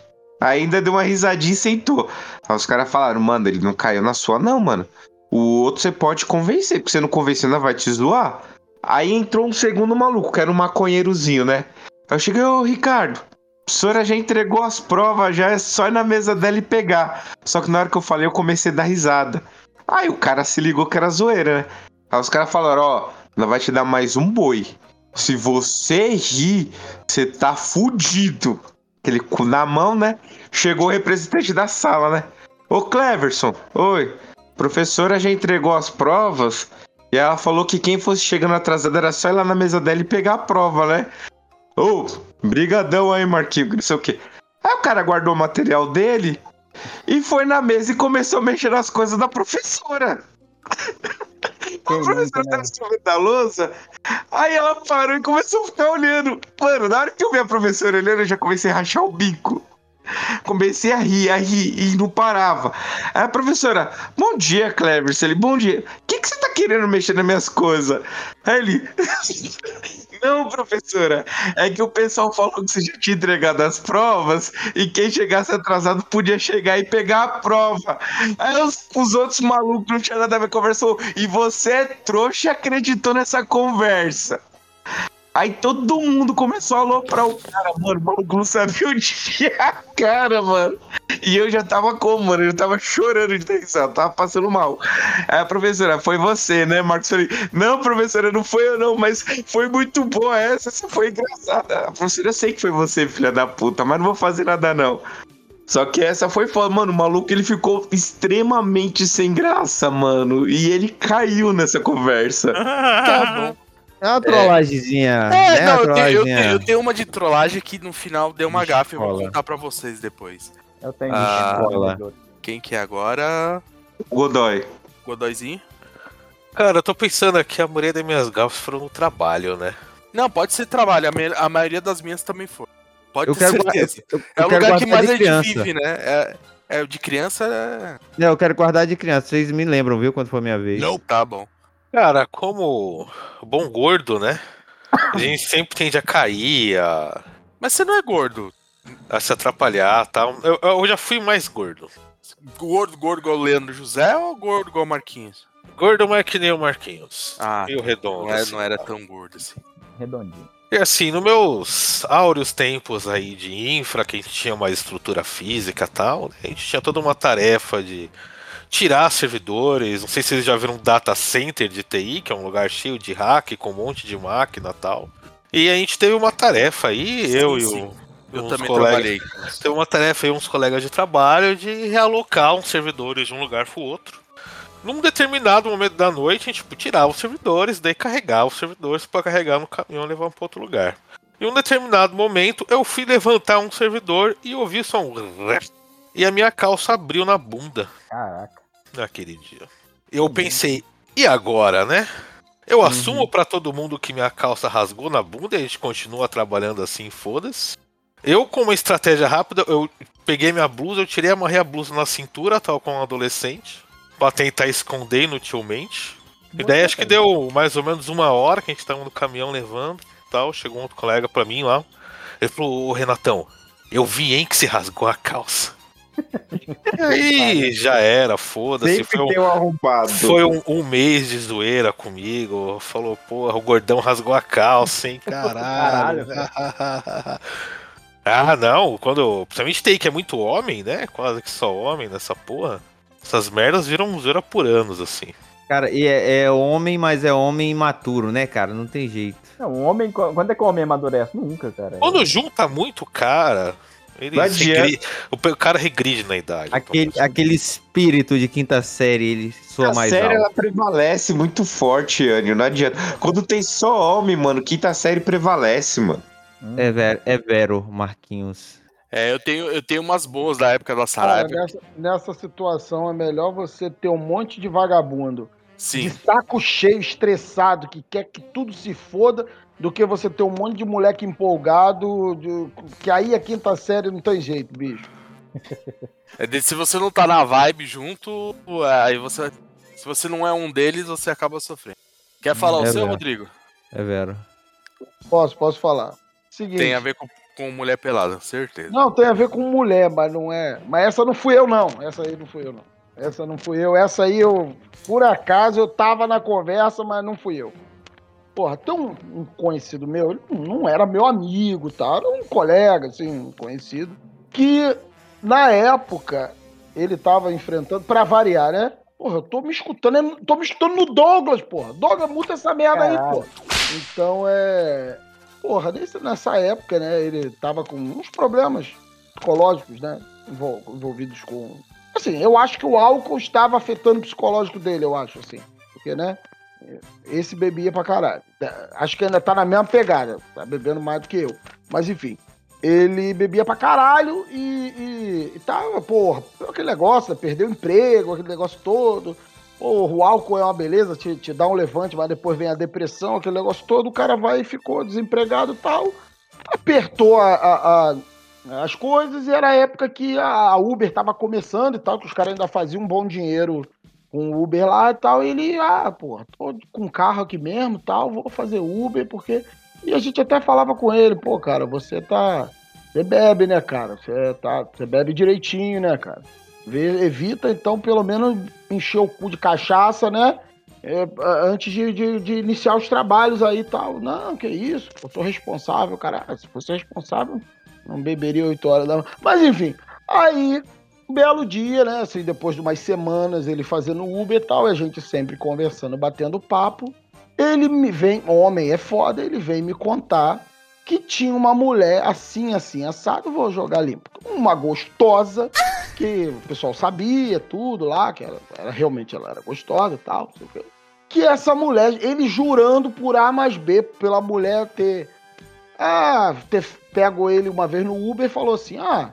Aí ainda deu uma risadinha e sentou. Aí os caras falaram, mano, ele não caiu na sua, não, mano. O outro você pode convencer, porque você não convencer, ela vai te zoar. Aí entrou um segundo maluco, que era um maconheirozinho, né? Eu cheguei, ô Ricardo, a professora já entregou as provas, já é só ir na mesa dela e pegar. Só que na hora que eu falei, eu comecei a dar risada. Aí o cara se ligou que era zoeira, né? Aí os caras falaram, ó, ela vai te dar mais um boi. Se você rir, você tá fudido. Aquele cu na mão, né? Chegou o representante da sala, né? Ô Cleverson, oi. Professora já entregou as provas e ela falou que quem fosse chegando atrasado era só ir lá na mesa dela e pegar a prova, né? Ô, brigadão aí, Marquinhos, não sei o quê. Aí o cara guardou o material dele e foi na mesa e começou a mexer nas coisas da professora. A professora tava escrevendo da lousa, aí ela parou e começou a ficar olhando. Mano, na hora que eu vi a professora olhando, eu já comecei a rachar o bico. Comecei a rir, a rir, e não parava. Aí a professora, bom dia, Clever. Ele, bom dia. O que, que você tá querendo mexer nas minhas coisas? Aí ele, não, professora. É que o pessoal falou que você já tinha entregado as provas e quem chegasse atrasado podia chegar e pegar a prova. Aí os, os outros malucos não tinham nada a ver conversou. E você é trouxa e acreditou nessa conversa. Aí todo mundo começou a aloprar o cara, mano. O maluco não sabia onde ia a cara, mano. E eu já tava como, mano? Eu já tava chorando de tensão, tava passando mal. Aí a professora, foi você, né, Marcos? Eu falei, não, professora, não foi eu não, mas foi muito boa essa, essa foi engraçada. A professora, eu sei que foi você, filha da puta, mas não vou fazer nada não. Só que essa foi foda, mano. O maluco ele ficou extremamente sem graça, mano. E ele caiu nessa conversa. Tá bom. É uma trollagemzinha. É, né? não, eu tenho, eu, tenho, eu tenho uma de trollagem que no final deu uma gafe, eu vou contar pra vocês depois. Eu tenho Ah, escola. Quem que é agora? Godoy. Godoyzinho? Cara, eu tô pensando aqui, a maioria das minhas gafas foram no trabalho, né? Não, pode ser trabalho, a, me- a maioria das minhas também foi. Pode Eu ter quero, certeza. eu, eu é o lugar que mais de a gente criança. vive, né? É, é, de criança é... Não, eu quero guardar de criança. Vocês me lembram, viu? Quando for minha vez. Tá bom. Cara, como bom gordo, né? A gente sempre tende a cair, a, Mas você não é gordo. a se atrapalhar e tal. Eu, eu já fui mais gordo. Gordo, gordo igual o Leandro José ou gordo igual o Marquinhos? Gordo, mas que nem o Marquinhos. Ah, Meio redondo. não, é, assim. não era tão gordo assim. Redondinho. E assim, nos meus áureos tempos aí de infra, que a gente tinha uma estrutura física e tal, né, a gente tinha toda uma tarefa de tirar servidores. Não sei se vocês já viram um data center de TI, que é um lugar cheio de hack, com um monte de máquina e tal. E a gente teve uma tarefa aí, Sim, eu sim. e o. Eu uns também colegas- trabalhei. Teve uma tarefa aí, uns colegas de trabalho, de realocar uns servidores de um lugar pro outro. Num determinado momento da noite, a gente tipo, tirava os servidores, daí carregar os servidores para carregar no caminhão e levar para outro lugar. Em um determinado momento, eu fui levantar um servidor e ouvi só um. E a minha calça abriu na bunda Caraca. Naquele dia. Eu pensei, e agora, né? Eu assumo pra todo mundo que minha calça rasgou na bunda e a gente continua trabalhando assim, foda-se. Eu, com uma estratégia rápida, eu peguei minha blusa, eu tirei, amarrei a blusa na cintura, tal como um adolescente, pra tentar esconder inutilmente. E daí acho que deu mais ou menos uma hora que a gente tava no caminhão levando tal. Chegou um outro colega pra mim lá. Ele falou, ô Renatão, eu vi, hein, que se rasgou a calça. Aí já era, foda-se. Sempre Foi, um, um foi um, um mês de zoeira comigo. Falou, porra, o gordão rasgou a calça, hein? Caralho. ah, não. Quando. Principalmente tem que é muito homem, né? Quase que só homem nessa porra. Essas merdas viram zoeira por anos, assim. Cara, e é, é homem, mas é homem imaturo, né, cara? Não tem jeito. Não, um homem, quando é que o homem amadurece? Nunca, cara. Quando junta muito cara, ele Não adianta. regri- o cara regride na idade. Aquele, então, aquele espírito de quinta série, ele soa A mais série ela alto. prevalece muito forte, Anil. Não adianta. Quando tem só homem, mano, quinta série prevalece, mano. É vero, é vero, Marquinhos. É, eu tenho, eu tenho umas boas da época da Cara, Saraiva. nessa, nessa situação é melhor você ter um monte de vagabundo Sim. de saco cheio, estressado, que quer que tudo se foda, do que você ter um monte de moleque empolgado, de- que aí a quinta série não tem jeito, bicho. É de- se você não tá na vibe junto, é, aí você. Se você não é um deles, você acaba sofrendo. Quer falar o É seu, verdade. Rodrigo? É vero. Posso, posso falar. Seguinte. Tem a ver com, com mulher pelada, certeza. Não, tem a ver com mulher, mas não é. Mas essa não fui eu, não. Essa aí não fui eu, não. Essa não fui eu. Essa aí eu, por acaso, eu tava na conversa, mas não fui eu. Porra, tem um, um conhecido meu, ele não era meu amigo, tá? Era um colega, assim, um conhecido, que na época ele tava enfrentando, pra variar, né? Porra, eu tô me escutando, é- tô me escutando no Douglas, porra. Douglas, muda essa merda aí, Caralho. porra. Então é. Porra, nesse- nessa época, né, ele tava com uns problemas psicológicos, né, envol- envolvidos com... Assim, eu acho que o álcool estava afetando o psicológico dele, eu acho, assim. Porque, né, esse bebia pra caralho. É, Acho que ainda tá na mesma pegada, tá bebendo mais do que eu. Mas, enfim, ele bebia pra caralho e, e, e tava, porra, aquele negócio, né, perdeu o emprego, aquele negócio todo. Porra, o álcool é uma beleza, te, te dá um levante, mas depois vem a depressão, aquele negócio todo, o cara vai e ficou desempregado e tal. Apertou a- a- a- as coisas e era a época que a Uber tava começando e tal, que os caras ainda faziam um bom dinheiro com o Uber lá e tal. E ele, ah, porra, tô com carro aqui mesmo tal, vou fazer Uber, porque. E a gente até falava com ele, pô, cara, você tá. Você bebe, né, cara? Você tá. Você bebe direitinho, né, cara? Evita, então, pelo menos encher o cu de cachaça, né? É, antes de, de- de iniciar os trabalhos aí e tal. Não, que isso, eu sou responsável, cara. Ah, Se fosse responsável, não beberia 8 horas da manhã. Mas enfim, aí, um belo dia, né? Assim, depois de umas semanas ele fazendo Uber e tal, e a gente sempre conversando, batendo papo. Ele me vem, homem é foda, ele vem me contar que tinha uma mulher assim, assim, assado, vou jogar limpo. Uma gostosa, que o pessoal sabia tudo lá, que ela, ela realmente ela era gostosa e tal, não sei o quê. Que essa mulher, ele jurando por A mais B, pela mulher ter. Ah, ter pego ele uma vez no Uber e falou assim: ah,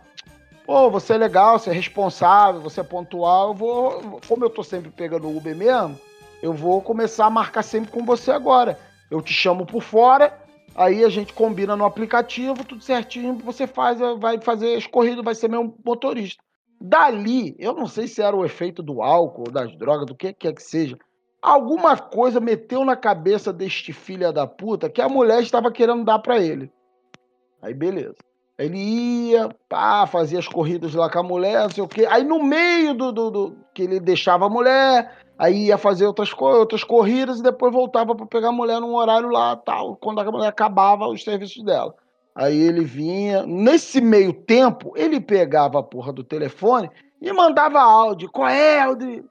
pô, você é legal, você é responsável, você é pontual, eu vou. Como eu tô sempre pegando o Uber mesmo, eu vou começar a marcar sempre com você agora. Eu te chamo por fora, aí a gente combina no aplicativo, tudo certinho, você faz, vai fazer as corridas, vai ser meu motorista. Dali, eu não sei se era o efeito do álcool, das drogas, do que quer que seja. Alguma coisa meteu na cabeça deste filho da puta que a mulher estava querendo dar pra ele. Aí beleza. Ele ia, pá, fazia as corridas lá com a mulher, não sei o quê. Aí no meio do, do, do- que ele deixava a mulher, aí ia fazer outras, outras corridas e depois voltava pra pegar a mulher num horário lá, tal, quando a mulher acabava os serviços dela. Aí ele vinha, nesse meio tempo, ele pegava a porra do telefone e mandava áudio. Qual é, Aldri?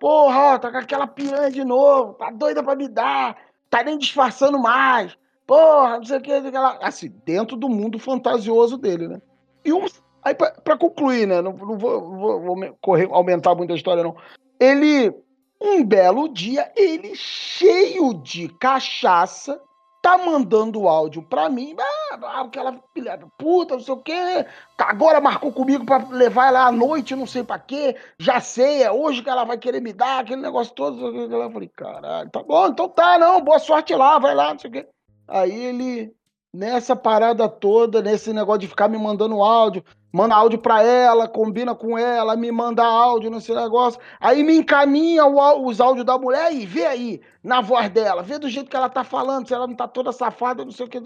Porra, ó, tá com aquela piranha de novo, tá doida pra me dar, tá nem disfarçando mais. Porra, não sei o que, aquela... assim, dentro do mundo fantasioso dele, né? E um, aí pra concluir, né, não, não vou, vou- vou correr, aumentar muito a história, não. Ele, um belo dia, ele cheio de cachaça, tá mandando áudio pra mim, ah, ah, aquela filha puta, não sei o quê, agora marcou comigo pra levar ela à noite, não sei pra quê, já sei, é hoje que ela vai querer me dar, aquele negócio todo. Eu falei, caralho, tá bom, então tá, não, boa sorte lá, vai lá, não sei o quê. Aí ele, nessa parada toda, nesse negócio de ficar me mandando áudio, manda áudio pra ela, combina com ela, me manda áudio nesse negócio, aí me encaminha os áudios da mulher aí, vê aí, na voz dela, vê do jeito que ela tá falando, se ela não tá toda safada, não sei o que.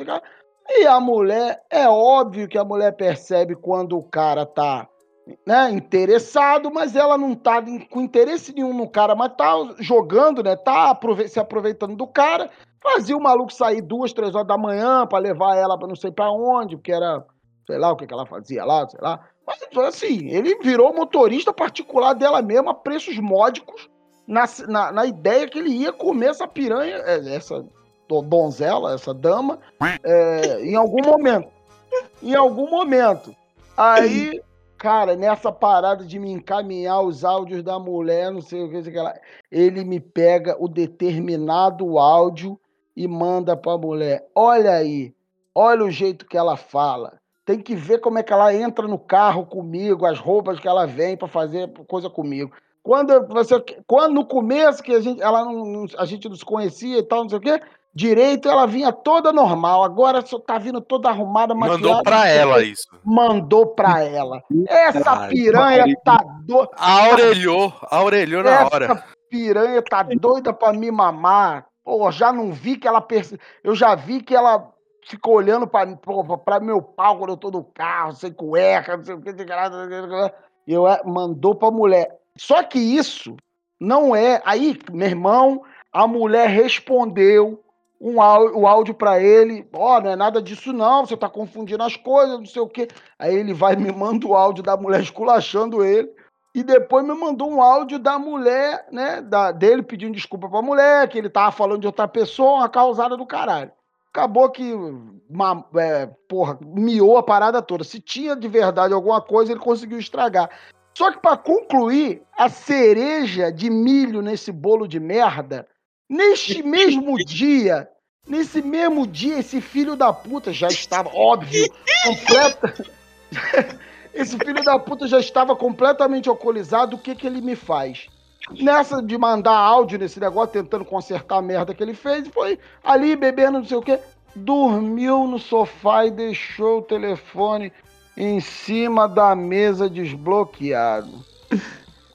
E a mulher, é óbvio que a mulher percebe quando o cara tá né, interessado, mas ela não tá com interesse nenhum no cara, mas tá jogando, né? Tá se aproveitando do cara. Fazia o maluco sair duas, três horas da manhã pra levar ela pra não sei pra onde, porque era, sei lá o que, que ela fazia lá, sei lá. Mas assim, ele virou motorista particular dela mesma a preços módicos, na, na, na ideia que ele ia comer essa piranha, é, essa do- donzela, essa dama, é, em algum momento. Em algum momento. Aí, cara, nessa parada de me encaminhar os áudios da mulher, não sei o que, sei lá, ele me pega o determinado áudio e manda pra mulher. Olha aí, olha o jeito que ela fala. Tem que ver como é que ela entra no carro comigo, as roupas que ela vem pra fazer coisa comigo. Quando você, quando no começo que a gente, ela não, a gente não se conhecia e tal, não sei o quê, direito ela vinha toda normal. Agora só tá vindo toda arrumada, maquiada. Mandou pra ela isso. Mandou pra ela. Essa Ai, piranha tá doida. Aurelhou, aurelhou na hora. Essa piranha tá doida pra me mamar. Pô, já não vi que ela. perce- Eu já vi que ela ficou olhando pra meu pau quando eu tô no carro, sem cueca, não sei o que, sei lá, eu, é, mandou pra mulher. Só que isso não é. Aí, meu irmão, a mulher respondeu um áudio, o áudio pra ele. Ó, não é nada disso, não. Você tá confundindo as coisas, não sei o quê. Aí ele vai me manda o áudio da mulher esculachando ele. E depois me mandou um áudio da mulher, né? Da, dele pedindo desculpa pra mulher, que ele tava falando de outra pessoa, uma causada do caralho. Acabou que, ma- é, porra, miou a parada toda. Se tinha de verdade alguma coisa, ele conseguiu estragar. Só que pra concluir, a cereja de milho nesse bolo de merda, neste mesmo dia, nesse mesmo dia, esse filho da puta já estava, óbvio, completa. Esse filho da puta já estava completamente alcoolizado. O que, que ele me faz? Nessa de mandar áudio nesse negócio, tentando consertar a merda que ele fez, foi ali bebendo, não sei o quê. Dormiu no sofá e deixou o telefone em cima da mesa desbloqueado.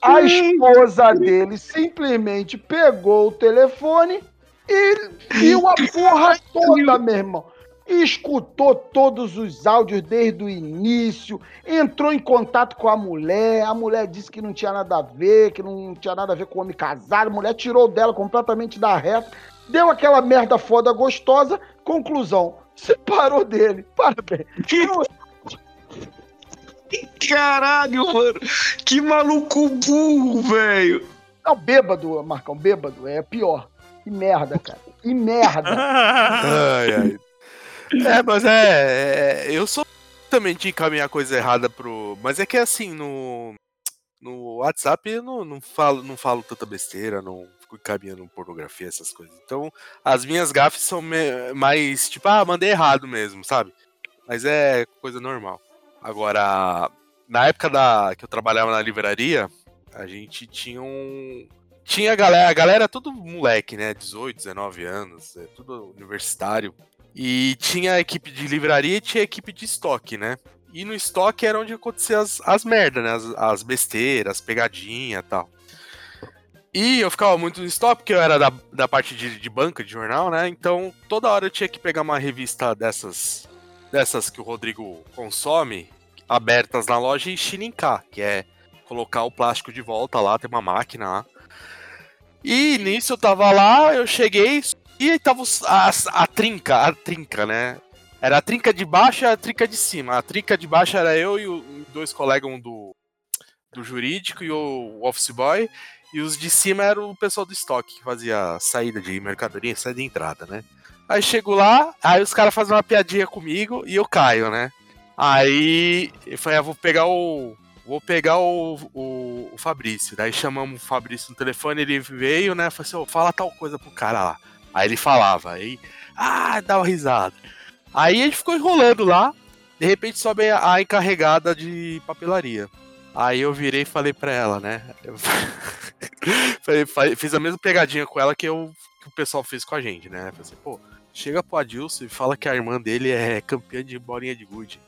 A esposa dele simplesmente pegou o telefone e viu a porra toda, meu irmão. Escutou todos os áudios desde o início, entrou em contato com a mulher, a mulher disse que não tinha nada a ver, que não tinha nada a ver com o homem casado, a mulher tirou dela completamente da reta, deu aquela merda foda gostosa, conclusão, separou dele, parabéns. Caralho, mano. Que maluco burro, velho. Não, bêbado, Marcão, bêbado, é pior. Que merda, cara, que merda. Ai, ai. É, mas é, é, Eu sou também de encaminhar coisa errada pro. Mas é que assim, no. No WhatsApp eu não, não, falo, não falo tanta besteira, não fico encaminhando pornografia, essas coisas. Então, as minhas gafes são me- mais, tipo, ah, mandei errado mesmo, sabe? Mas é coisa normal. Agora, na época da que eu trabalhava na livraria, a gente tinha um. Tinha galera, a galera tudo moleque, né? 18, 19 anos, é tudo universitário. E tinha a equipe de livraria e tinha a equipe de estoque, né? E no estoque era onde acontecia as, as merdas, né? As, as besteiras, as pegadinhas e tal. E eu ficava muito no estoque, porque eu era da, da parte de, de banca, de jornal, né? Então toda hora eu tinha que pegar uma revista dessas, dessas que o Rodrigo consome, abertas na loja e chinincar, que é colocar o plástico de volta lá, tem uma máquina lá. E nisso eu tava lá, eu cheguei e aí tava a, a trinca, a trinca, né? Era a trinca de baixo e a trinca de cima. A trinca de baixo era eu e o- dois colegas, um do, do jurídico e o office boy. E os de cima eram o pessoal do estoque, que fazia saída de mercadoria, saída e entrada, né? Aí chego lá, aí os caras fazem uma piadinha comigo e eu caio, né? Aí eu falei, ah, vou pegar o. Vou pegar o, o, o Fabrício. Daí chamamos o Fabrício no telefone, ele veio, né? Falei assim, ô, fala tal coisa pro cara lá. Aí ele falava, aí, ah, dá uma risada. Aí gente ficou enrolando lá, de repente sobe a, encarregada de papelaria. Aí eu virei e falei pra ela, né? Fiz a mesma pegadinha com ela que, eu, que o pessoal fez com a gente, né? Falei assim, pô, chega pro Adilson e fala que a irmã dele é campeã de bolinha de gude.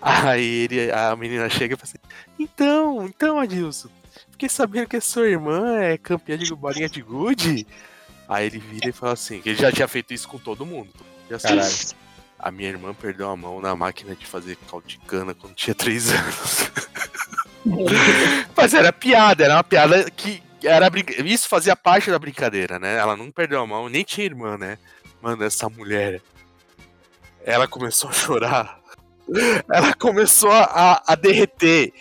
Aí ele, a menina chega e fala assim, então, então, Adilson, fiquei sabendo que a sua irmã é campeã de bolinha de gude. Aí ele vira e fala assim, que ele já tinha feito isso com todo mundo. Já. Caralho. A minha irmã perdeu a mão na máquina de fazer caldo de cana quando tinha 3 anos. Mas era piada, era uma piada que era isso fazia parte da brincadeira, né? Ela não perdeu a mão, nem tinha irmã, né? Mano, essa mulher, ela começou a chorar. Ela começou a, a derreter.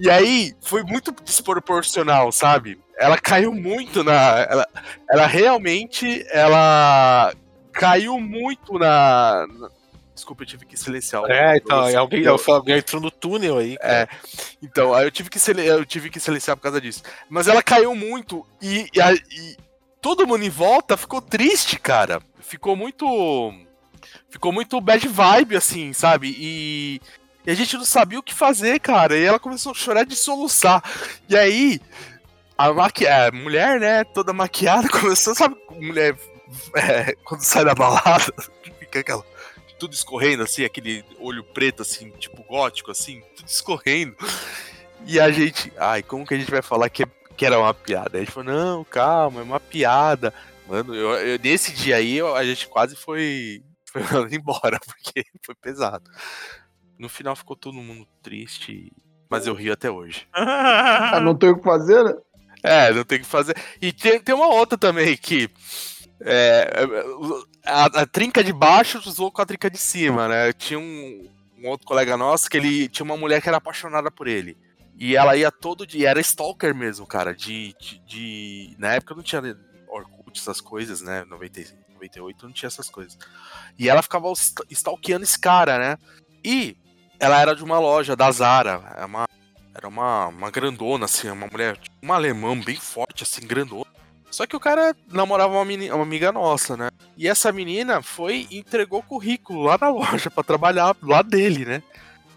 E aí foi muito desproporcional, sabe? Ela caiu muito na. Ela, ela realmente. Ela caiu muito na. na- Desculpa, eu tive que silenciar. É, então, é alguém, eu- alguém entrou no túnel aí. é, então, aí eu tive que eu tive que silenciar por causa disso. Mas ela caiu muito e, e a- e todo mundo em volta ficou triste, cara. Ficou muito ficou muito bad vibe assim, sabe? E, e a gente não sabia o que fazer, cara. E ela começou a chorar de soluçar. E aí a, maqui a mulher, né, toda maquiada, começou, sabe, mulher é, quando sai da balada, fica aquela tudo escorrendo, assim, aquele olho preto, assim, tipo gótico, assim, tudo escorrendo. E a gente, ai, como que a gente vai falar que, que era uma piada? A gente falou, não, calma, é uma piada. Mano, eu, eu- nesse dia aí a gente quase foi, foi embora, porque foi pesado. No final ficou todo mundo triste, mas eu rio até hoje. Ah, não tem o que fazer, né? É, não tem o que fazer. E tem, tem uma outra também que. é, a, a trinca de baixo zoou com a trinca de cima, né? Tinha um, um outro colega nosso que ele tinha uma mulher que era apaixonada por ele. E ela ia todo dia, era stalker mesmo, cara. De, de, de- Na época não tinha Orkut, essas coisas, né? 90, 98 não tinha essas coisas. E ela ficava st- stalkeando esse cara, né? E ela era de uma loja da Zara. É uma era uma, uma grandona, assim, uma mulher, tipo, uma alemã bem forte, assim, grandona. Só que o cara namorava uma, meni- uma amiga nossa, né? E essa menina foi e entregou currículo lá na loja pra trabalhar lá dele, né?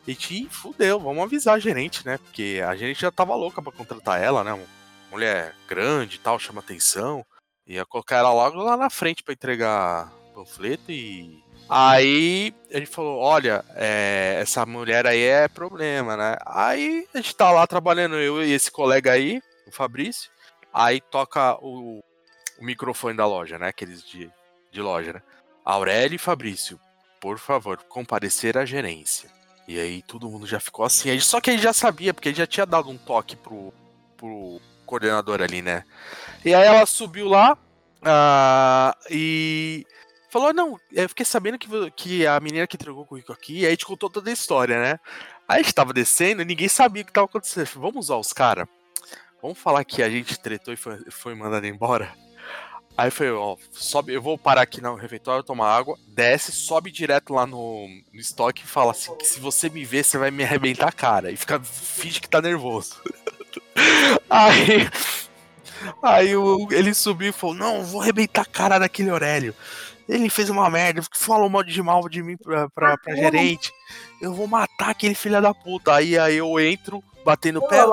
E gente fudeu, vamos avisar a gerente, né? Porque a gente já tava louca pra contratar ela, né? Uma mulher grande e tal, chama atenção. Ia colocar ela logo lá na frente pra entregar panfleto e. Aí gente falou: olha, é, essa mulher aí é problema, né? Aí a gente tá lá trabalhando, eu e esse colega aí, o Fabrício. Aí toca o, o microfone da loja, né? Aqueles de, de loja, né? Aurélio e Fabrício, por favor, comparecer à gerência. E aí todo mundo já ficou assim. Só que gente já sabia, porque gente já tinha dado um toque pro, pro coordenador ali, né? E aí ela subiu lá ah, e falou: Não, eu fiquei sabendo que, que a menina que entregou o currículo aqui, aí gente contou toda a história, né? Aí a gente tava descendo ninguém sabia o que tava acontecendo. Vamos usar os caras? Vamos falar que a gente tretou e foi, foi mandado embora? Aí foi, ó, sobe, eu vou parar aqui no refeitório, tomar água, desce, sobe direto lá no, no estoque e fala assim, que se você me ver, você vai me arrebentar a cara. E fica, finge que tá nervoso. aí, aí o- ele subiu e falou, não, vou arrebentar a cara daquele Aurélio. Ele fez uma merda, falou mal de mal de mim pra, pra, pra gerente. Eu vou matar aquele filho da puta. Aí, aí eu entro, batendo o pé.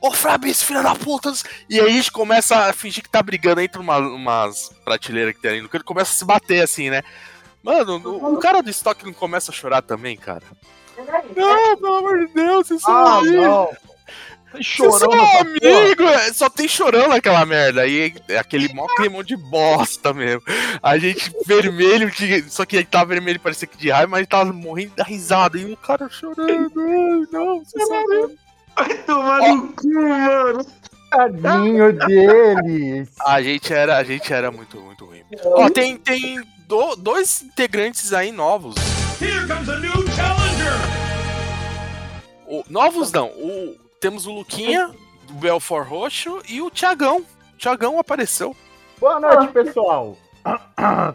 Ô, Fabrício, filho da puta! E aí a gente começa a fingir que tá brigando entre uma, umas prateleiras que tem ali no canto, começa a se bater assim, né? Mano, o, o cara do estoque não começa a chorar também, cara? Não, pelo amor de Deus, são Ah, não. São essa amigo, é, só tem chorando aquela merda. aí é aquele mó climão de bosta mesmo. A gente vermelho, de- só que ele tava vermelho, parecia que de raiva, mas ele tava morrendo da risada. E o cara chorando. Ai, não, você sabe. Vai tomar no cu, mano. Tadinho deles. A gente era, a gente era muito, muito ruim. Ó, tem, tem do- dois integrantes aí novos. O- novos não. O, temos o Luquinha, do Belfort Roxo, e o Tiagão. O Tiagão apareceu. Boa noite, pessoal.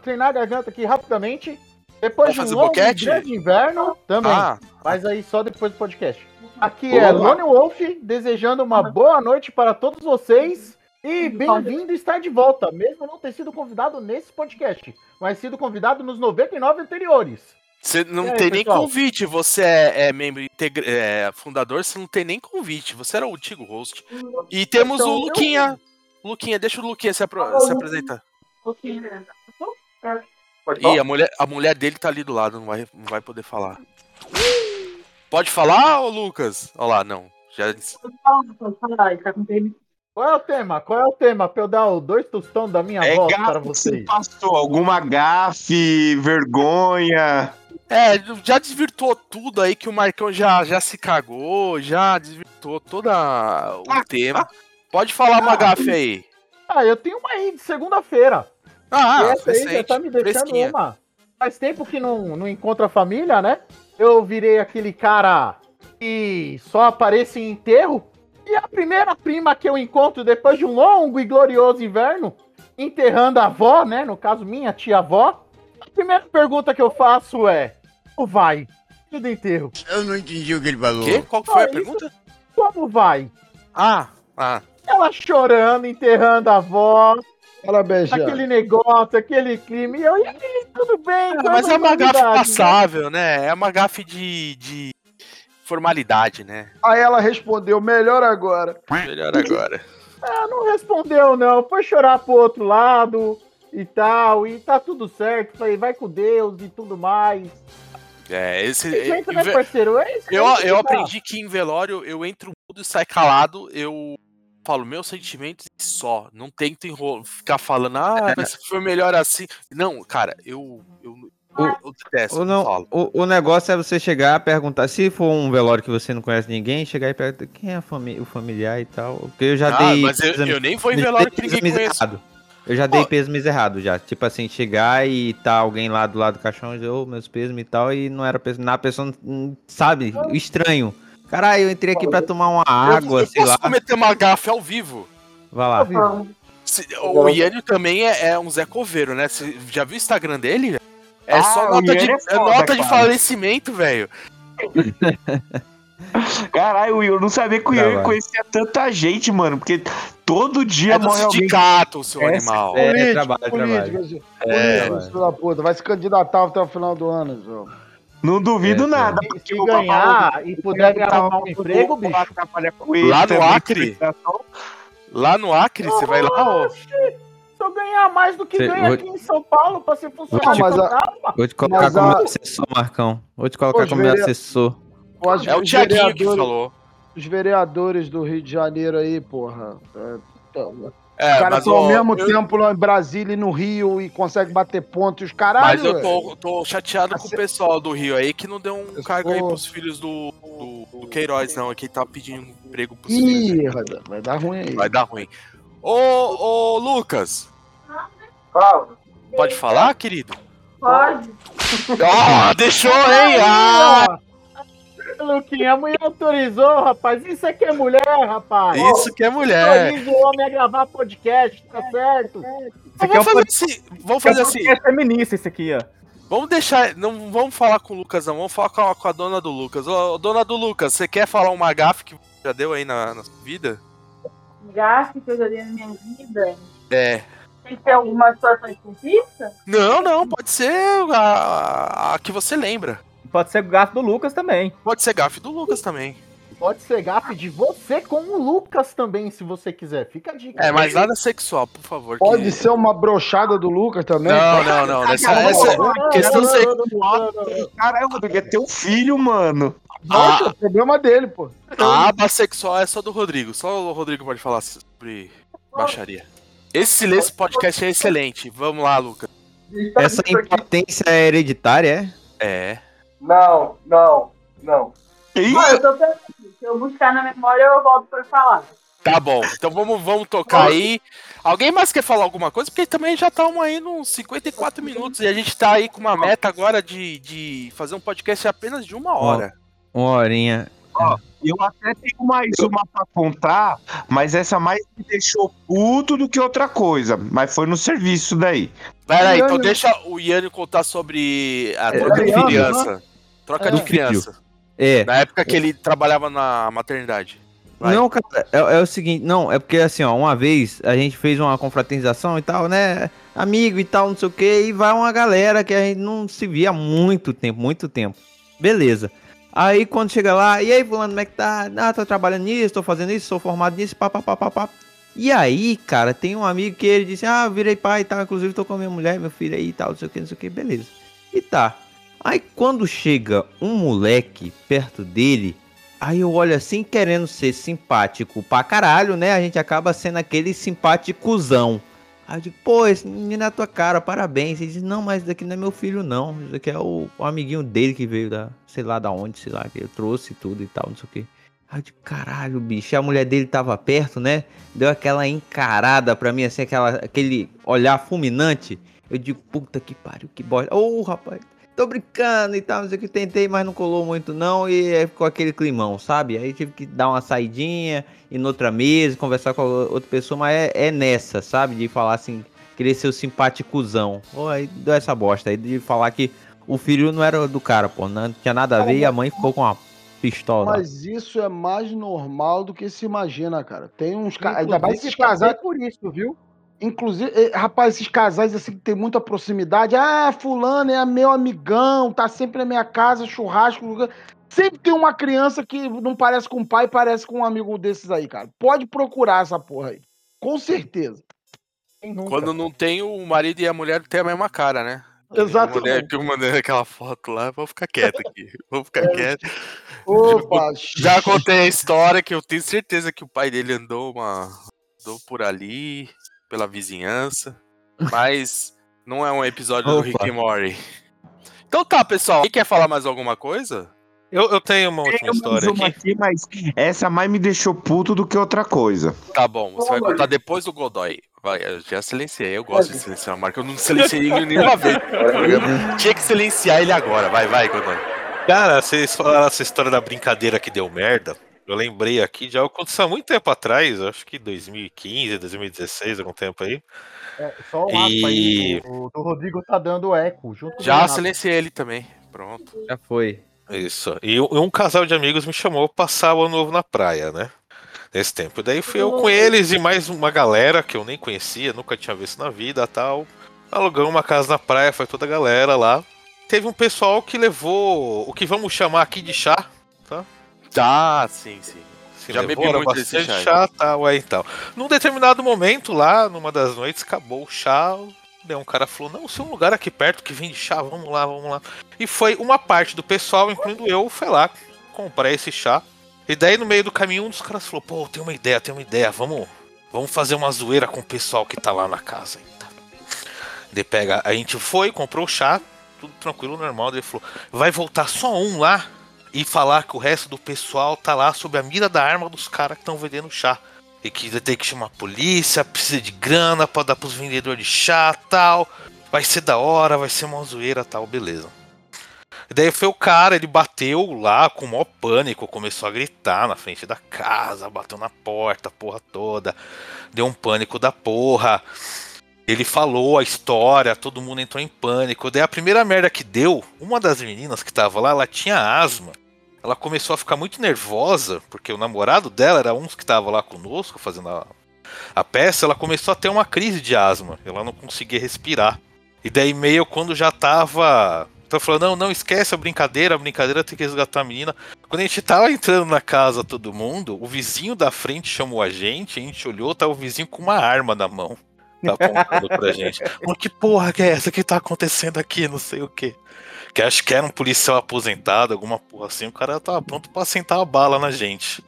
Treinar a garganta aqui rapidamente. Depois Vamos de um fazer longo boquete? dia de inverno, também. Ah, Mas aí só depois do podcast. Aqui é Boa. Lone Wolf, desejando uma boa noite para todos vocês. E bem-vindo estar de volta, mesmo não ter sido convidado nesse podcast, mas sido convidado nos 99 anteriores. Você não aí, tem nem pessoal? convite. Você é, é membro integra- é, fundador, você não tem nem convite. Você era o antigo host. E temos Então, o eu- Luquinha. Luquinha, deixa o Luquinha se, apro- se apresentar. Ih, a mulher, a mulher dele tá ali do lado, não vai, não vai poder falar. Pode falar, ô Lucas? Olha lá, não. Já... Qual é o tema? Qual é o tema? Pra eu dar o dois tostão da minha É voz para que você vocês. passou. Alguma gafe, vergonha. É, já desvirtuou tudo aí que o Marcão já, já se cagou, já desvirtuou todo o tema. Pode falar uma gafe aí. Ah, eu tenho uma aí de segunda-feira. Ah, E essa aí já recente, tá me deixando fresquinha. uma. Faz tempo que não, não encontra a família, né? Eu virei aquele cara que só aparece em enterro. E a primeira prima que eu encontro depois de um longo e glorioso inverno, enterrando a avó, né? No caso, minha tia-avó. A primeira pergunta que eu faço é: Como vai? Dia do enterro. Eu não entendi o que ele falou. Quê? Qual que foi Ah, a isso- pergunta? Como vai? Ah, ah. Ela chorando, enterrando a avó, Parabéns, Jean. aquele negócio, aquele clima. E eu, e aí, tudo bem? Ah, mas é a uma gafe né? passável, né? É uma gafe de, de formalidade, né? Aí ela respondeu, melhor agora. Melhor agora. Ah, não respondeu, não. Foi chorar pro outro lado e tal. E tá tudo certo. Falei, vai com Deus e tudo mais. É, esse. Jeito, em né, parceiro? É isso Eu, eu tá. aprendi que em velório eu entro mudo e sai calado, eu falo meus sentimentos e só. Não tento enrolo, ficar falando, ah, mas foi melhor assim. Não, cara, eu. Eu, eu, eu detesto, O, eu não, falo. o, o negócio é você chegar e perguntar. Se for um velório que você não conhece ninguém, chegar e perguntar quem é a fami o familiar e tal. Porque eu já Ah, dei. mas eu, eu nem vou em velório que ninguém conhece. Eu já dei Ó. pêsames errado já. Tipo assim, chegar e tá alguém lá do lado do caixão e dizer, ô, meus pêsames e tal, e não era pêsames. Na pessoa não- não sabe, estranho. Caralho, eu entrei aqui pra tomar uma água, eu, eu sei posso lá. cometer uma gafe ao vivo. Vai lá. Se- o Iânio também é, é um Zé Coveiro, né? Você já viu o Instagram dele? É Ah, só nota, de, é é foda, nota de falecimento, velho. Caralho, eu não sabia que o Tá, Ian vai. conhecia tanta gente, mano. Porque todo dia É do morre alguém. sindicato, seu É, animal. É, político, trabalho, político, trabalho. esse- É, político, puta. Vai se candidatar até o final do ano, João. Não duvido É, nada. Se- porque Se o ganhar e puder arrumar um emprego, bicho. Lá no Acre? Lá no Acre, você vai lá, Se eu ganhar mais do que Cê- ganha vou- aqui em São Paulo pra ser funcionário, fantasma, Vou te colocar Mas como a- meu assessor, Marcão. Vou te colocar como meu assessor. Eu acho É o os Tiaguinho que falou. Os vereadores do Rio de Janeiro aí, porra. é, então, É, os caras mas, estão ao mesmo eu, tempo lá em Brasília e no Rio e conseguem bater pontos. mas Caralho, eu velho. tô, tô chateado com o pessoal do Rio aí que não deu um Eu cargo aí sou- pros filhos do, do, do Queiroz, não. Aqui tá pedindo emprego pros filhos. Ih, vai dar- vai dar ruim aí. Vai dar ruim. Ô, ô, Lucas. Pode falar, querido? Pode. Ó, deixou, hein? Ah, Luquinha, a mulher autorizou, rapaz. Isso aqui é mulher, rapaz. isso que é mulher. Autoriza o homem a gravar podcast, tá certo? Isso aqui é um Vamos fazer assim. Vamos fazer assim. É feminista esse aqui, ó. Vamos deixar. Não vamos falar com o Lucas, não. Vamos falar com a, com a dona do Lucas. Ô, dona do Lucas, você quer falar uma gafe que já deu aí na, na sua vida? Gafe que eu já dei na minha vida. É. Tem que ter alguma situação específica? Não, não, pode ser a, a- a que você lembra. Pode ser o gato do Lucas também. Pode ser gafe do Lucas também. Pode ser gafe de você com o Lucas também, se você quiser. Fica a dica. É, mas nada sexual, por favor. Pode que- ser uma brochada do Lucas também? Não, não, não. Essa, essa questão se... Caralho, Rodrigo, é teu filho, mano. Poxa, o problema dele, pô. A aba sexual é só do Rodrigo. Só o Rodrigo pode falar sobre baixaria. Esse silêncio podcast é excelente. Vamos lá, Lucas. Essa impotência é hereditária, é? É. Não, não, não. Ih, Ah, eu tô pensando. Se eu buscar na memória, eu volto pra falar. Tá bom. Então vamos, vamos tocar aí. Alguém mais quer falar alguma coisa? Porque também já estamos aí nos 54 minutos e a gente tá aí com uma meta agora de, de fazer um podcast apenas de uma hora. Uma horinha. eu até tenho mais uma pra contar, mas essa mais me deixou puto do que outra coisa. Mas foi no serviço daí. Pera aí, então deixa o Iane contar sobre a troca de criança. Troca de Do filho. criança. É. Na época que ele trabalhava na maternidade. Vai. Não, cara, é, é o seguinte, não, é porque assim, ó, uma vez a gente fez uma confraternização e tal, né? Amigo e tal, não sei o que, e vai uma galera que a gente não se via há muito tempo, muito tempo. Beleza. Aí quando chega lá, e aí, fulano, como é que tá? Ah, tô trabalhando nisso, tô fazendo isso, sou formado nisso, pá, pá, pá, pá, pá. E aí, cara, tem um amigo que ele disse, ah, virei pai e tal, inclusive tô com a minha mulher, meu filho aí e tal, não sei o que, não sei o que, beleza. E tá. Aí quando chega um moleque perto dele, aí eu olho assim, querendo ser simpático pra caralho, né? A gente acaba sendo aquele simpáticozão. Aí eu digo, pô, esse menino é a tua cara, parabéns. Ele diz, não, mas isso daqui não é meu filho, não. Isso daqui é o, o amiguinho dele que veio da, sei lá da onde, sei lá, que eu trouxe tudo e tal, não sei o quê. Aí eu digo, caralho, bicho, e a mulher dele tava perto, né? Deu aquela encarada pra mim, assim, aquela, aquele olhar fulminante. Eu digo, puta que pariu, que bosta. Ô, rapaz, tô brincando e tal, não sei o que. Tentei, mas não colou muito não. E aí ficou aquele climão, sabe? Aí tive que dar uma saidinha, ir noutra mesa, conversar com a outra pessoa. Mas é, é nessa, sabe? De falar assim, querer ser o simpaticuzão. Ô, aí deu essa bosta aí de falar que o filho não era do cara, pô. Não tinha nada a ver e a mãe ficou com uma pistola. Mas isso é mais normal do que se imagina, cara. Tem uns caras. Ainda mais passei casais. por isso, viu? Inclusive, eh, rapaz, esses casais assim que tem muita proximidade. Ah, fulano é meu amigão, tá sempre na minha casa, churrasco. Sempre tem uma criança que não parece com o pai, parece com um amigo desses aí, cara. Pode procurar essa porra aí. Com certeza. Nunca? Quando não tem, o marido e a mulher têm a mesma cara, né? Exatamente. A mulher que eu mandei aquela foto lá, vou ficar quieto aqui. Vou ficar quieto. Opa, Já contei a história que eu tenho certeza que o pai dele andou uma. andou por ali, pela vizinhança. Mas não é um episódio do Opa. Rick and Morty. Então tá, pessoal. Quem quer falar mais alguma coisa? Eu, eu tenho uma última mais história uma aqui. aqui, mas essa mais me deixou puto do que outra coisa. Tá bom, você vai contar depois do Godoy. Vai, eu já silenciei, eu gosto de silenciar a marca. Eu não silenciei ele nenhuma vez. Tinha que silenciar ele agora. Vai, vai, Godoy. Cara, vocês falaram essa história da brincadeira que deu merda. Eu lembrei aqui, já aconteceu há muito tempo atrás, acho que 2015, 2016, algum tempo aí. É, só o E- aí, o, Rodrigo tá dando eco. Junto Já silenciei ele também. Pronto. Já foi. Isso. E um um casal de amigos me chamou pra passar o ano novo na praia, né? Nesse tempo. Daí fui eu com eles e mais uma galera que eu nem conhecia, nunca tinha visto na vida tal. Alugamos uma casa na praia, foi toda a galera lá. Teve um pessoal que levou o que vamos chamar aqui de chá. Tá, sim, sim. Se Já bebi muito desse bastante chá, chá, tal, aí tal. Num determinado momento lá, numa das noites, acabou o chá. Daí um cara falou: Não, se um lugar aqui perto que vende chá, vamos lá, vamos lá. E foi uma parte do pessoal, incluindo eu, foi lá comprar esse chá. E daí no meio do caminho, um dos caras falou: Pô, tem uma ideia, tem uma ideia, vamos, vamos fazer uma zoeira com o pessoal que tá lá na casa ainda. Daí pega, a gente foi, comprou o chá, tudo tranquilo, normal. Ele falou: Vai voltar só um lá e falar que o resto do pessoal tá lá sob a mira da arma dos caras que estão vendendo chá. E que vai ter que chamar a polícia, precisa de grana pra dar pros vendedores de chá tal. Vai ser da hora, vai ser uma zoeira tal, beleza. E daí foi o cara, ele bateu lá com o maior pânico, começou a gritar na frente da casa, bateu na porta, porra toda. Deu um pânico da porra. Ele falou a história, todo mundo entrou em pânico. Daí a primeira merda que deu, uma das meninas que tava lá, ela tinha asma. Ela começou a ficar muito nervosa, porque o namorado dela era um que tava lá conosco fazendo a, a peça. Ela começou a ter uma crise de asma, ela não conseguia respirar. E daí, meio quando já tava. Tá falando, não, não esquece a brincadeira, a brincadeira tem que resgatar a menina. Quando a gente tava entrando na casa, todo mundo, o vizinho da frente chamou a gente, a gente olhou, tava o vizinho com uma arma na mão. Tá apontando pra gente. Falou, que porra que é essa que tá acontecendo aqui? Não sei o que. Que acho que era um policial aposentado, alguma porra assim. O cara tava pronto pra sentar a bala na gente.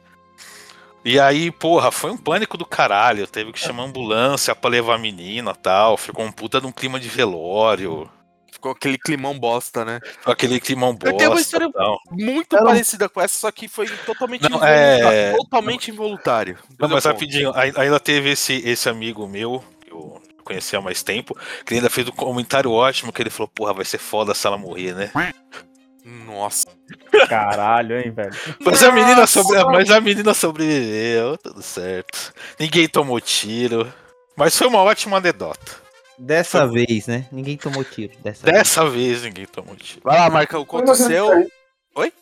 E aí, porra, foi um pânico do caralho. Teve que chamar ambulância pra levar a menina tal. Ficou um puta de um clima de velório. Ficou aquele climão bosta, né? Ficou aquele climão bosta. Eu tenho uma história tal. muito parecida com essa, só que foi totalmente Não, involuntário. é- Totalmente involuntário. Não, mas rapidinho, ai- ainda teve esse, esse amigo meu, que conheci há mais tempo, que ele ainda fez um comentário ótimo, que ele falou, porra, vai ser foda se ela morrer, né? Nossa. Caralho, hein, velho. Mas a menina, sobre... mas a menina sobreviveu, tudo certo. Ninguém tomou tiro. Mas foi uma ótima anedota. Dessa vez, né? Ninguém tomou tiro. Dessa vez. Dessa vez ninguém tomou tiro. Vai lá, Marca, o conto seu. Oi?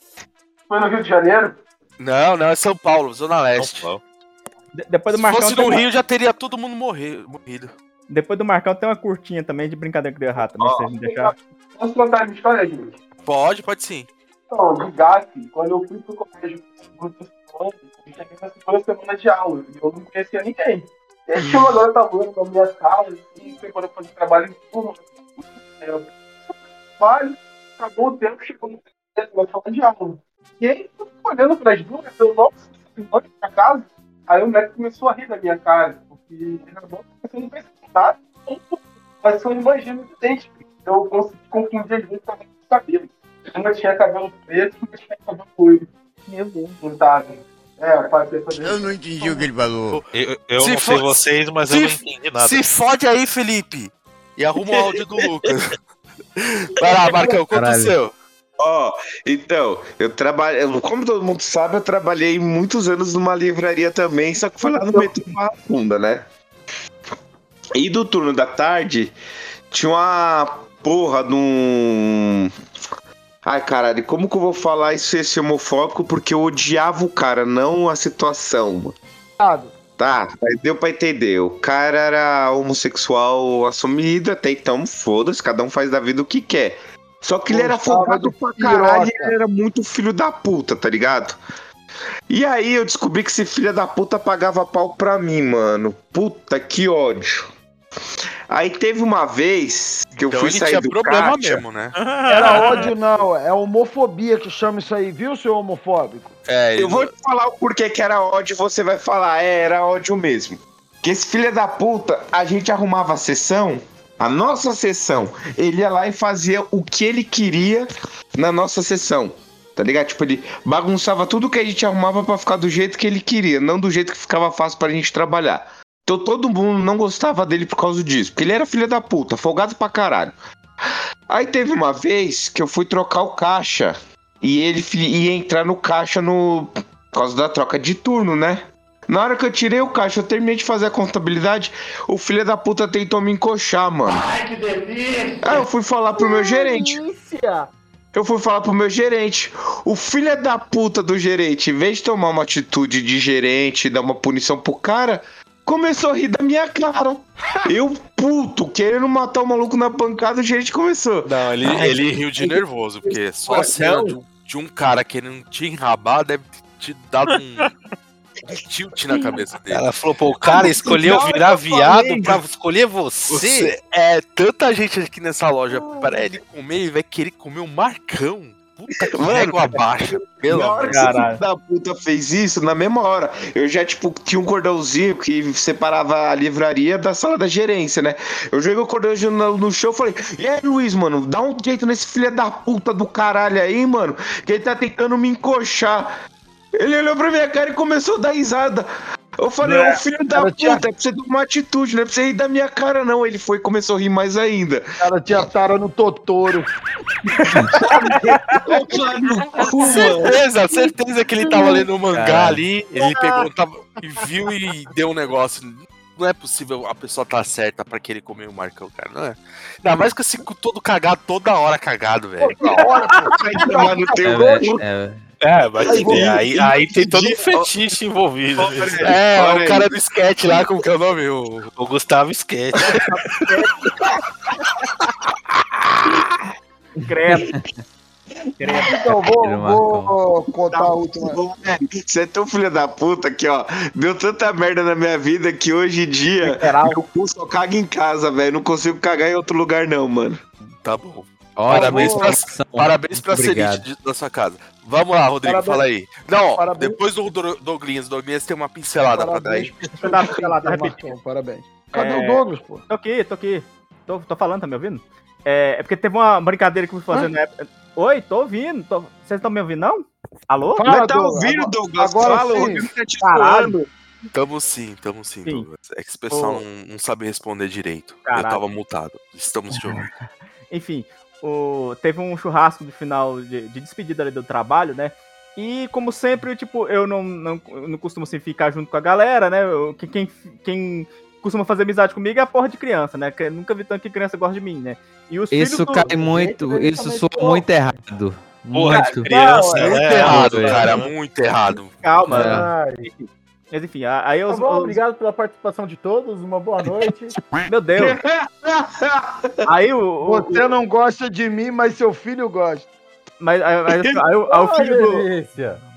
Foi no Rio de Janeiro? Não, não, é São Paulo, Zona Leste. De- depois do Se Marcão fosse tem no Rio, já teria todo mundo morrer, morrido. Depois do Marcão tem uma curtinha também de brincadeira que deu errado também, vocês me. Posso contar a minha história, gente? Pode, pode sim. Então, de GAF, quando eu fui pro colégio semana, eu tinha minha segunda semana de aula e eu não conhecia ninguém. E aí uma garota loira na minha sala, e foi quando eu fazia trabalho em turma. Eu trabalho, acabou o tempo, chegou no na sala de aula. E aí, eu fico olhando para as duas, eu, eu olho pra casa, aí o moleque começou a rir da minha cara, porque era bom, porque eu não nada, mas foi imagina de dente. Eu consegui confundir às vezes com o cabelo. Uma tinha cabelo preto, uma tinha cabelo loiro. Meu Deus. Pintado. É, fazer fazer. Eu não entendi o que ele falou. Eu, eu Se não sei vocês, mas se eu não entendi nada. Se fode aí, Felipe. E arruma o áudio do Lucas. Vai lá, Marcão, o Caralho. seu. Ó, então, eu trabalhei, como todo mundo sabe, eu trabalhei muitos anos numa livraria também, só que foi lá no metrô Barra Funda, né? E do turno da tarde, tinha uma porra de um... Ai, caralho, como que eu vou falar isso esse homofóbico? Porque eu odiava o cara, não a situação, mano. Tá, mas deu pra entender. O cara era homossexual assumido, até então, foda-se, cada um faz da vida o que quer. Só que ele era folgado pra caralho e ele era muito filho da puta, tá ligado? E aí eu descobri que esse filho da puta pagava pau pra mim, mano. Puta, que ódio. Aí teve uma vez que eu Então fui ele sair tinha do problema caixa. mesmo, né? Era ódio, não. É homofobia que chama isso aí, viu, seu homofóbico? É, ele Eu vou te falar o porquê que era ódio, você vai falar, é, era ódio mesmo. Que esse filho da puta, a gente arrumava a sessão, a nossa sessão, ele ia lá e fazia o que ele queria na nossa sessão. Tá ligado? Tipo, ele bagunçava tudo que a gente arrumava pra ficar do jeito que ele queria, não do jeito que ficava fácil pra gente trabalhar. Então todo mundo não gostava dele por causa disso, porque ele era filho da puta, folgado pra caralho. Aí teve uma vez que eu fui trocar o caixa e ele ia entrar no caixa no por causa da troca de turno, né? Na hora que eu tirei o caixa, eu terminei de fazer a contabilidade, o filho da puta tentou me encoxar, mano. Ai, que delícia! Aí eu fui falar pro meu gerente. Delícia. Eu fui falar pro meu gerente. O filho da puta do gerente, em vez de tomar uma atitude de gerente, dar uma punição pro cara, começou a rir da minha cara. Eu, puto, querendo matar o maluco na pancada, o gerente começou. Não, ele, ele riu de nervoso, porque só a cena de um, de um cara querendo te enrabar deve ter te dado um, tilt na cabeça dele. Ela falou, pô, o cara escolheu virar viado pra escolher você. Você é tanta gente aqui nessa loja para ele comer e vai querer comer um marcão. Puta que Mano, régua baixa. Pelo na hora amor que esse Caralho. filho da puta fez isso, na mesma hora, eu já, tipo, tinha um cordãozinho que separava a livraria da sala da gerência, né? Eu joguei o cordãozinho no, no chão e falei, e aí, Luiz, mano, dá um jeito nesse filho da puta do caralho aí, mano, que ele tá tentando me encoxar. Ele olhou pra minha cara e começou a dar risada. Eu falei, ô filho da puta, tinha- é pra você tomar atitude, não é pra você rir da minha cara, não. Ele foi e começou a rir mais ainda. O cara tinha tara no Totoro. Certeza, certeza que ele tava lendo um mangá Cara. ali, ele pegou, tava, e viu e deu um negócio. Não é possível a pessoa tá certa pra querer comer o Marcão, cara, não é? Ainda mais que esse cu todo cagado, toda hora cagado, velho. Vai tomar no teu É. é, mas Aí, tem- aí, aí tem todo um fetiche envolvido. peraí. É, o cara do sketch lá, como que é o nome? O... O Gustavo Sketch. Credo. Então, vou, vou contar a última. Você é tão filho da puta que, ó, deu tanta merda na minha vida que hoje em dia Literal. meu cu só caga em casa, velho. Não consigo cagar em outro lugar, não, mano. Tá bom. Parabéns pra-. Parabéns pra. Celite da sua casa. Vamos lá, Rodrigo, Parabéns. fala aí. Não, Parabéns. depois do Do- Douglinhas, Douglinhas tem uma pincelada pra dar aí. Pincelada. Marcão, parabéns. Cadê É. o Douglas, pô? Tô aqui, tô aqui. Tô, tô falando, tá me ouvindo? É, é porque teve uma brincadeira que eu fui fazer na época. Oi, tô ouvindo. tô- Vocês estão me ouvindo, não? Alô? Fala, Mas tá Douglas, ouvindo, agora- Douglas? agora Fala, sim. tá te Caralho. Tamo sim, tamo sim, Sim. Douglas. É que esse pessoal não, não sabe responder direito. Caralho. Eu tava multado. Estamos te ouvindo. Enfim, o, teve um churrasco de final de, de despedida ali do trabalho, né? E como sempre, tipo, eu não, não, eu não costumo assim, ficar junto com a galera, né? Eu- quem, quem, costuma fazer amizade comigo é a porra de criança, né? Que nunca vi tanto que criança gosta de mim, né? E os Isso filhos do- cai muito, isso soa muito errado. Porra, Muito. criança, Não, Muito né? errado, é. cara. Muito errado. Calma. É. Mas enfim, a- aí Tá os, bom, os- obrigado pela participação de todos. Uma boa noite. Meu Deus. Aí o. o- Você não gosta de mim, mas seu filho gosta. mas, aí, aí- aí o- aí o filho do.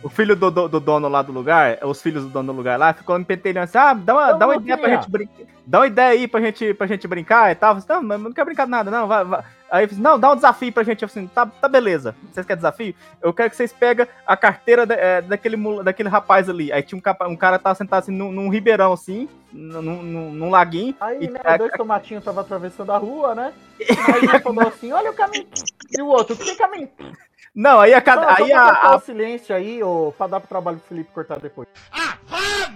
O filho do, do, do dono lá do lugar, os filhos do dono do lugar lá, ficou me pentelhando assim, ah, dá uma, dá uma ideia pra gente brincar. Dá uma ideia aí pra gente, pra gente brincar e tal. Eu falei, não, mas eu não quero brincar nada, não. Vai, vai. Aí eu falei, não, dá um desafio pra gente. Eu falei assim, tá, tá beleza. Vocês querem desafio? Eu quero que vocês peguem a carteira da- é, daquele, daquele rapaz ali. Aí tinha um, capa- um cara que tava sentado assim num, num ribeirão, assim, num, num, num laguinho. Aí, E né, a- dois tomatinhos estavam atravessando a rua, né? Aí ele falou assim, olha o caminho. E o outro, que caminho? Não, aí a cada. Aí pra a, a- o silêncio aí, ô, pra dar pro trabalho do Felipe cortar depois.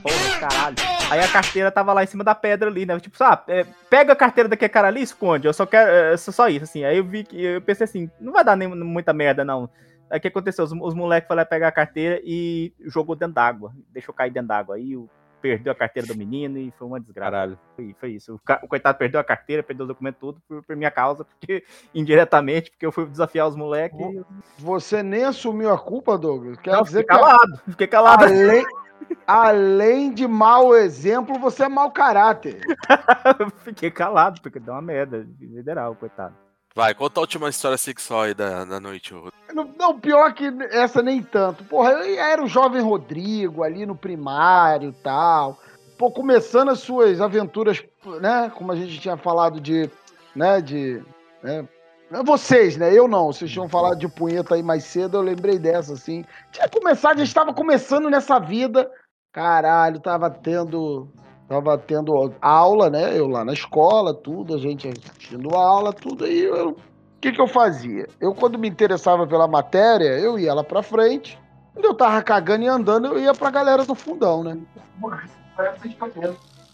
Porra, caralho. Aí a carteira tava lá em cima da pedra ali, né? Tipo, ah, é, pega a carteira daquele cara ali e esconde. Eu só quero. É só só isso, assim. Aí eu vi que. Eu pensei assim, não vai dar nem muita merda, não. Aí o que aconteceu? Os, os moleques foram lá pegar a carteira e jogou dentro d'água. Deixou cair dentro d'água. Aí o- perdeu a carteira do menino e foi uma desgraça. Caralho. Foi, foi isso. O, o coitado perdeu a carteira, perdeu os documentos tudo por, por minha causa, porque indiretamente, porque eu fui desafiar os moleques. Você nem assumiu a culpa, Douglas. Quer Não, dizer fiquei que calado. Fiquei calado. além, além de mau exemplo, você é mau caráter. fiquei calado, porque deu uma merda. Federal, coitado. Vai, conta a última história sexual aí da, da noite. ô. Não, não, pior que essa nem tanto. Porra, eu era o jovem Rodrigo ali no primário e tal. Pô, começando as suas aventuras, né? Como a gente tinha falado de. né? De. Né, vocês, né? Eu não. Vocês tinham falado de punheta aí mais cedo, eu lembrei dessa, assim. Tinha começado, a gente tava começando nessa vida. Caralho, tava tendo. Tava tendo aula, né? Eu lá na escola, tudo, a gente assistindo aula, tudo. Eu o que, que eu fazia? Eu, quando me interessava pela matéria, eu ia lá pra frente. Quando eu tava cagando e andando, eu ia pra galera do fundão, né?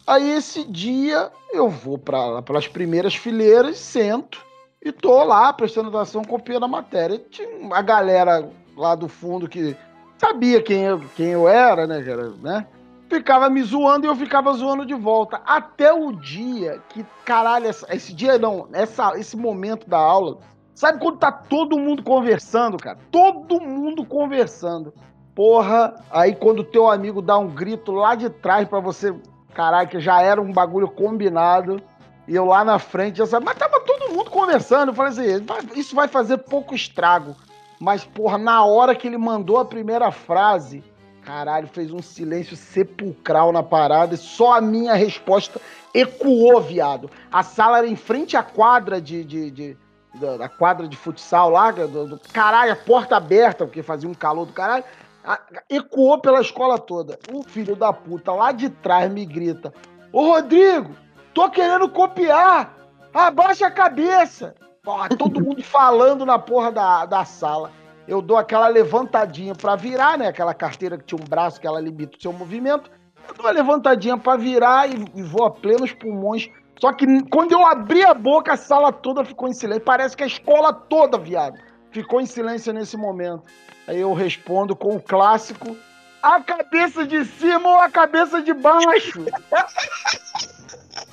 Aí esse dia eu vou para pelas primeiras fileiras, sento e tô lá prestando atenção, copiando a matéria. Tinha a galera lá do fundo que sabia quem eu, quem eu era, né, né? Ficava me zoando e eu ficava zoando de volta. Até o dia que, caralho, esse dia não, essa, esse momento da aula. Sabe quando tá todo mundo conversando, cara? Todo mundo conversando. Porra, aí quando teu amigo dá um grito lá de trás pra você, caralho, que já era um bagulho combinado, e eu lá na frente já sabia, mas tava todo mundo conversando. Eu falei assim, isso vai fazer pouco estrago. Mas, porra, na hora que ele mandou a primeira frase, caralho, fez um silêncio sepulcral na parada e só a minha resposta ecoou, viado. A sala era em frente à quadra de. de, de- da, da quadra de futsal lá, do, do- caralho, a porta aberta, porque fazia um calor do caralho. A- ecoou pela escola toda. O filho da puta lá de trás me grita: Ô Rodrigo, tô querendo copiar! Abaixa a cabeça! Porra, todo mundo falando na porra da, da sala. Eu dou aquela levantadinha pra virar, né? Aquela carteira que tinha um braço que ela limita o seu movimento. Eu dou uma levantadinha pra virar e, e vou a plenos pulmões. Só que quando eu abri a boca, a sala toda ficou em silêncio. Parece que a escola toda, viado, ficou em silêncio nesse momento. Aí eu respondo com o clássico: a cabeça de cima ou a cabeça de baixo?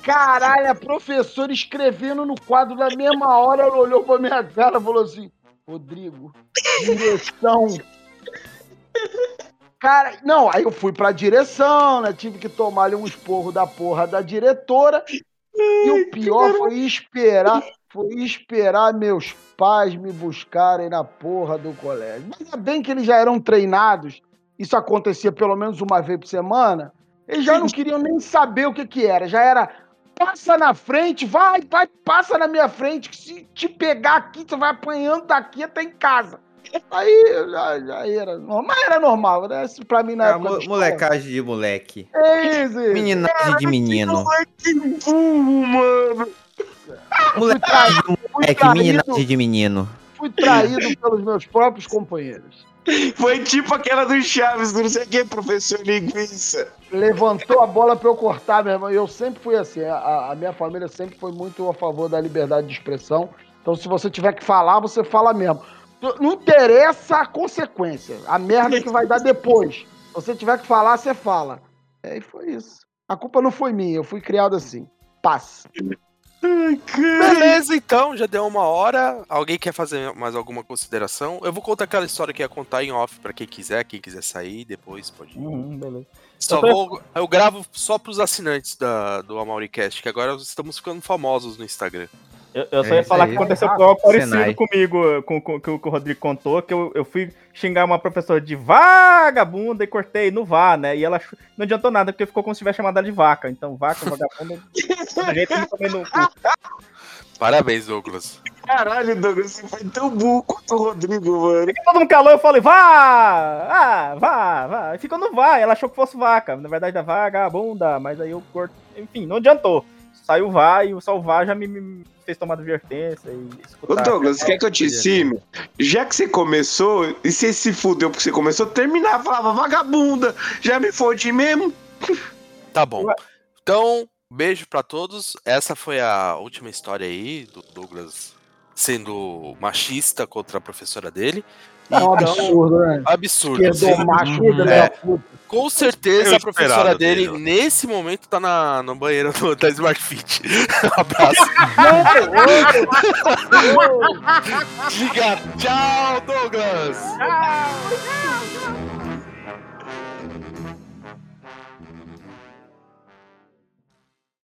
Caralho, a professora escrevendo no quadro na mesma hora, ela olhou pra minha cara e falou assim: Rodrigo, direção. Cara, não, aí eu fui pra direção, né? Tive que tomar ali um esporro da porra da diretora. E o pior foi esperar, foi esperar meus pais me buscarem na porra do colégio. Mas ainda bem que eles já eram treinados, isso acontecia pelo menos uma vez por semana. Eles já não queriam nem saber o que que era, já era passa na frente, vai, vai, passa na minha frente, que se te pegar aqui, você vai apanhando daqui até em casa. Aí já, já era normal, mas era normal, né? Isso pra mim na Ah, época. molecagem de moleque. É isso, isso. Meninagem de menino. Que burro, mano. Molecagem de moleque, meninagem de menino. Fui traído pelos meus próprios companheiros. Foi tipo aquela do Chaves, não sei o que, professor linguiça. Levantou a bola pra eu cortar, meu irmão. Eu sempre fui assim. A, a minha família sempre foi muito a favor da liberdade de expressão. Então, se você tiver que falar, você fala mesmo. Não interessa a consequência. A merda que vai dar depois. Se você tiver que falar, você fala. É, e foi isso. A culpa não foi minha, eu fui criado assim. Paz. Beleza, então, já deu uma hora. Alguém quer fazer mais alguma consideração? Eu vou contar aquela história que ia contar em off pra quem quiser, quem quiser sair, depois pode. Uhum, beleza. Só Eu tô- vou, eu gravo só pros assinantes da, do Amauricast, que agora estamos ficando famosos no Instagram. Eu, eu só É ia isso falar aí. que aconteceu Ah, algo parecido Senai. comigo, com, com, que o que o Rodrigo contou, que eu, eu fui xingar uma professora de vagabunda e cortei no vá, né? E ela não adiantou nada, porque ficou como se tivesse chamado ela de vaca. Então, vaca, vagabunda, a gente cu. Parabéns, Douglas. Caralho, Douglas, você foi tão burro quanto o Rodrigo, mano. Todo mundo calou, eu falei, vá! Ah, vá, vá. E ficou no vá, ela achou que fosse vaca. Na verdade, é vagabunda, mas aí eu corto. Enfim, não adiantou. Saiu vá e o vá já me, me fez tomar advertência e Ô escutar. Douglas, quer que eu te ensino? Já que você começou, e você se fudeu porque você começou, terminava, falava vagabunda, já me fodi mesmo. Tá bom. Então, beijo pra todos. Essa foi a última história aí do Douglas sendo machista contra a professora dele. É um absurdo, né? Absurdo. Esquerdo sim. macho, filho É. da puta. Com certeza a professora dele, dele. nesse momento, tá na, no banheiro do- da Smart Fit. Um abraço. Diga tchau, Douglas. Tchau!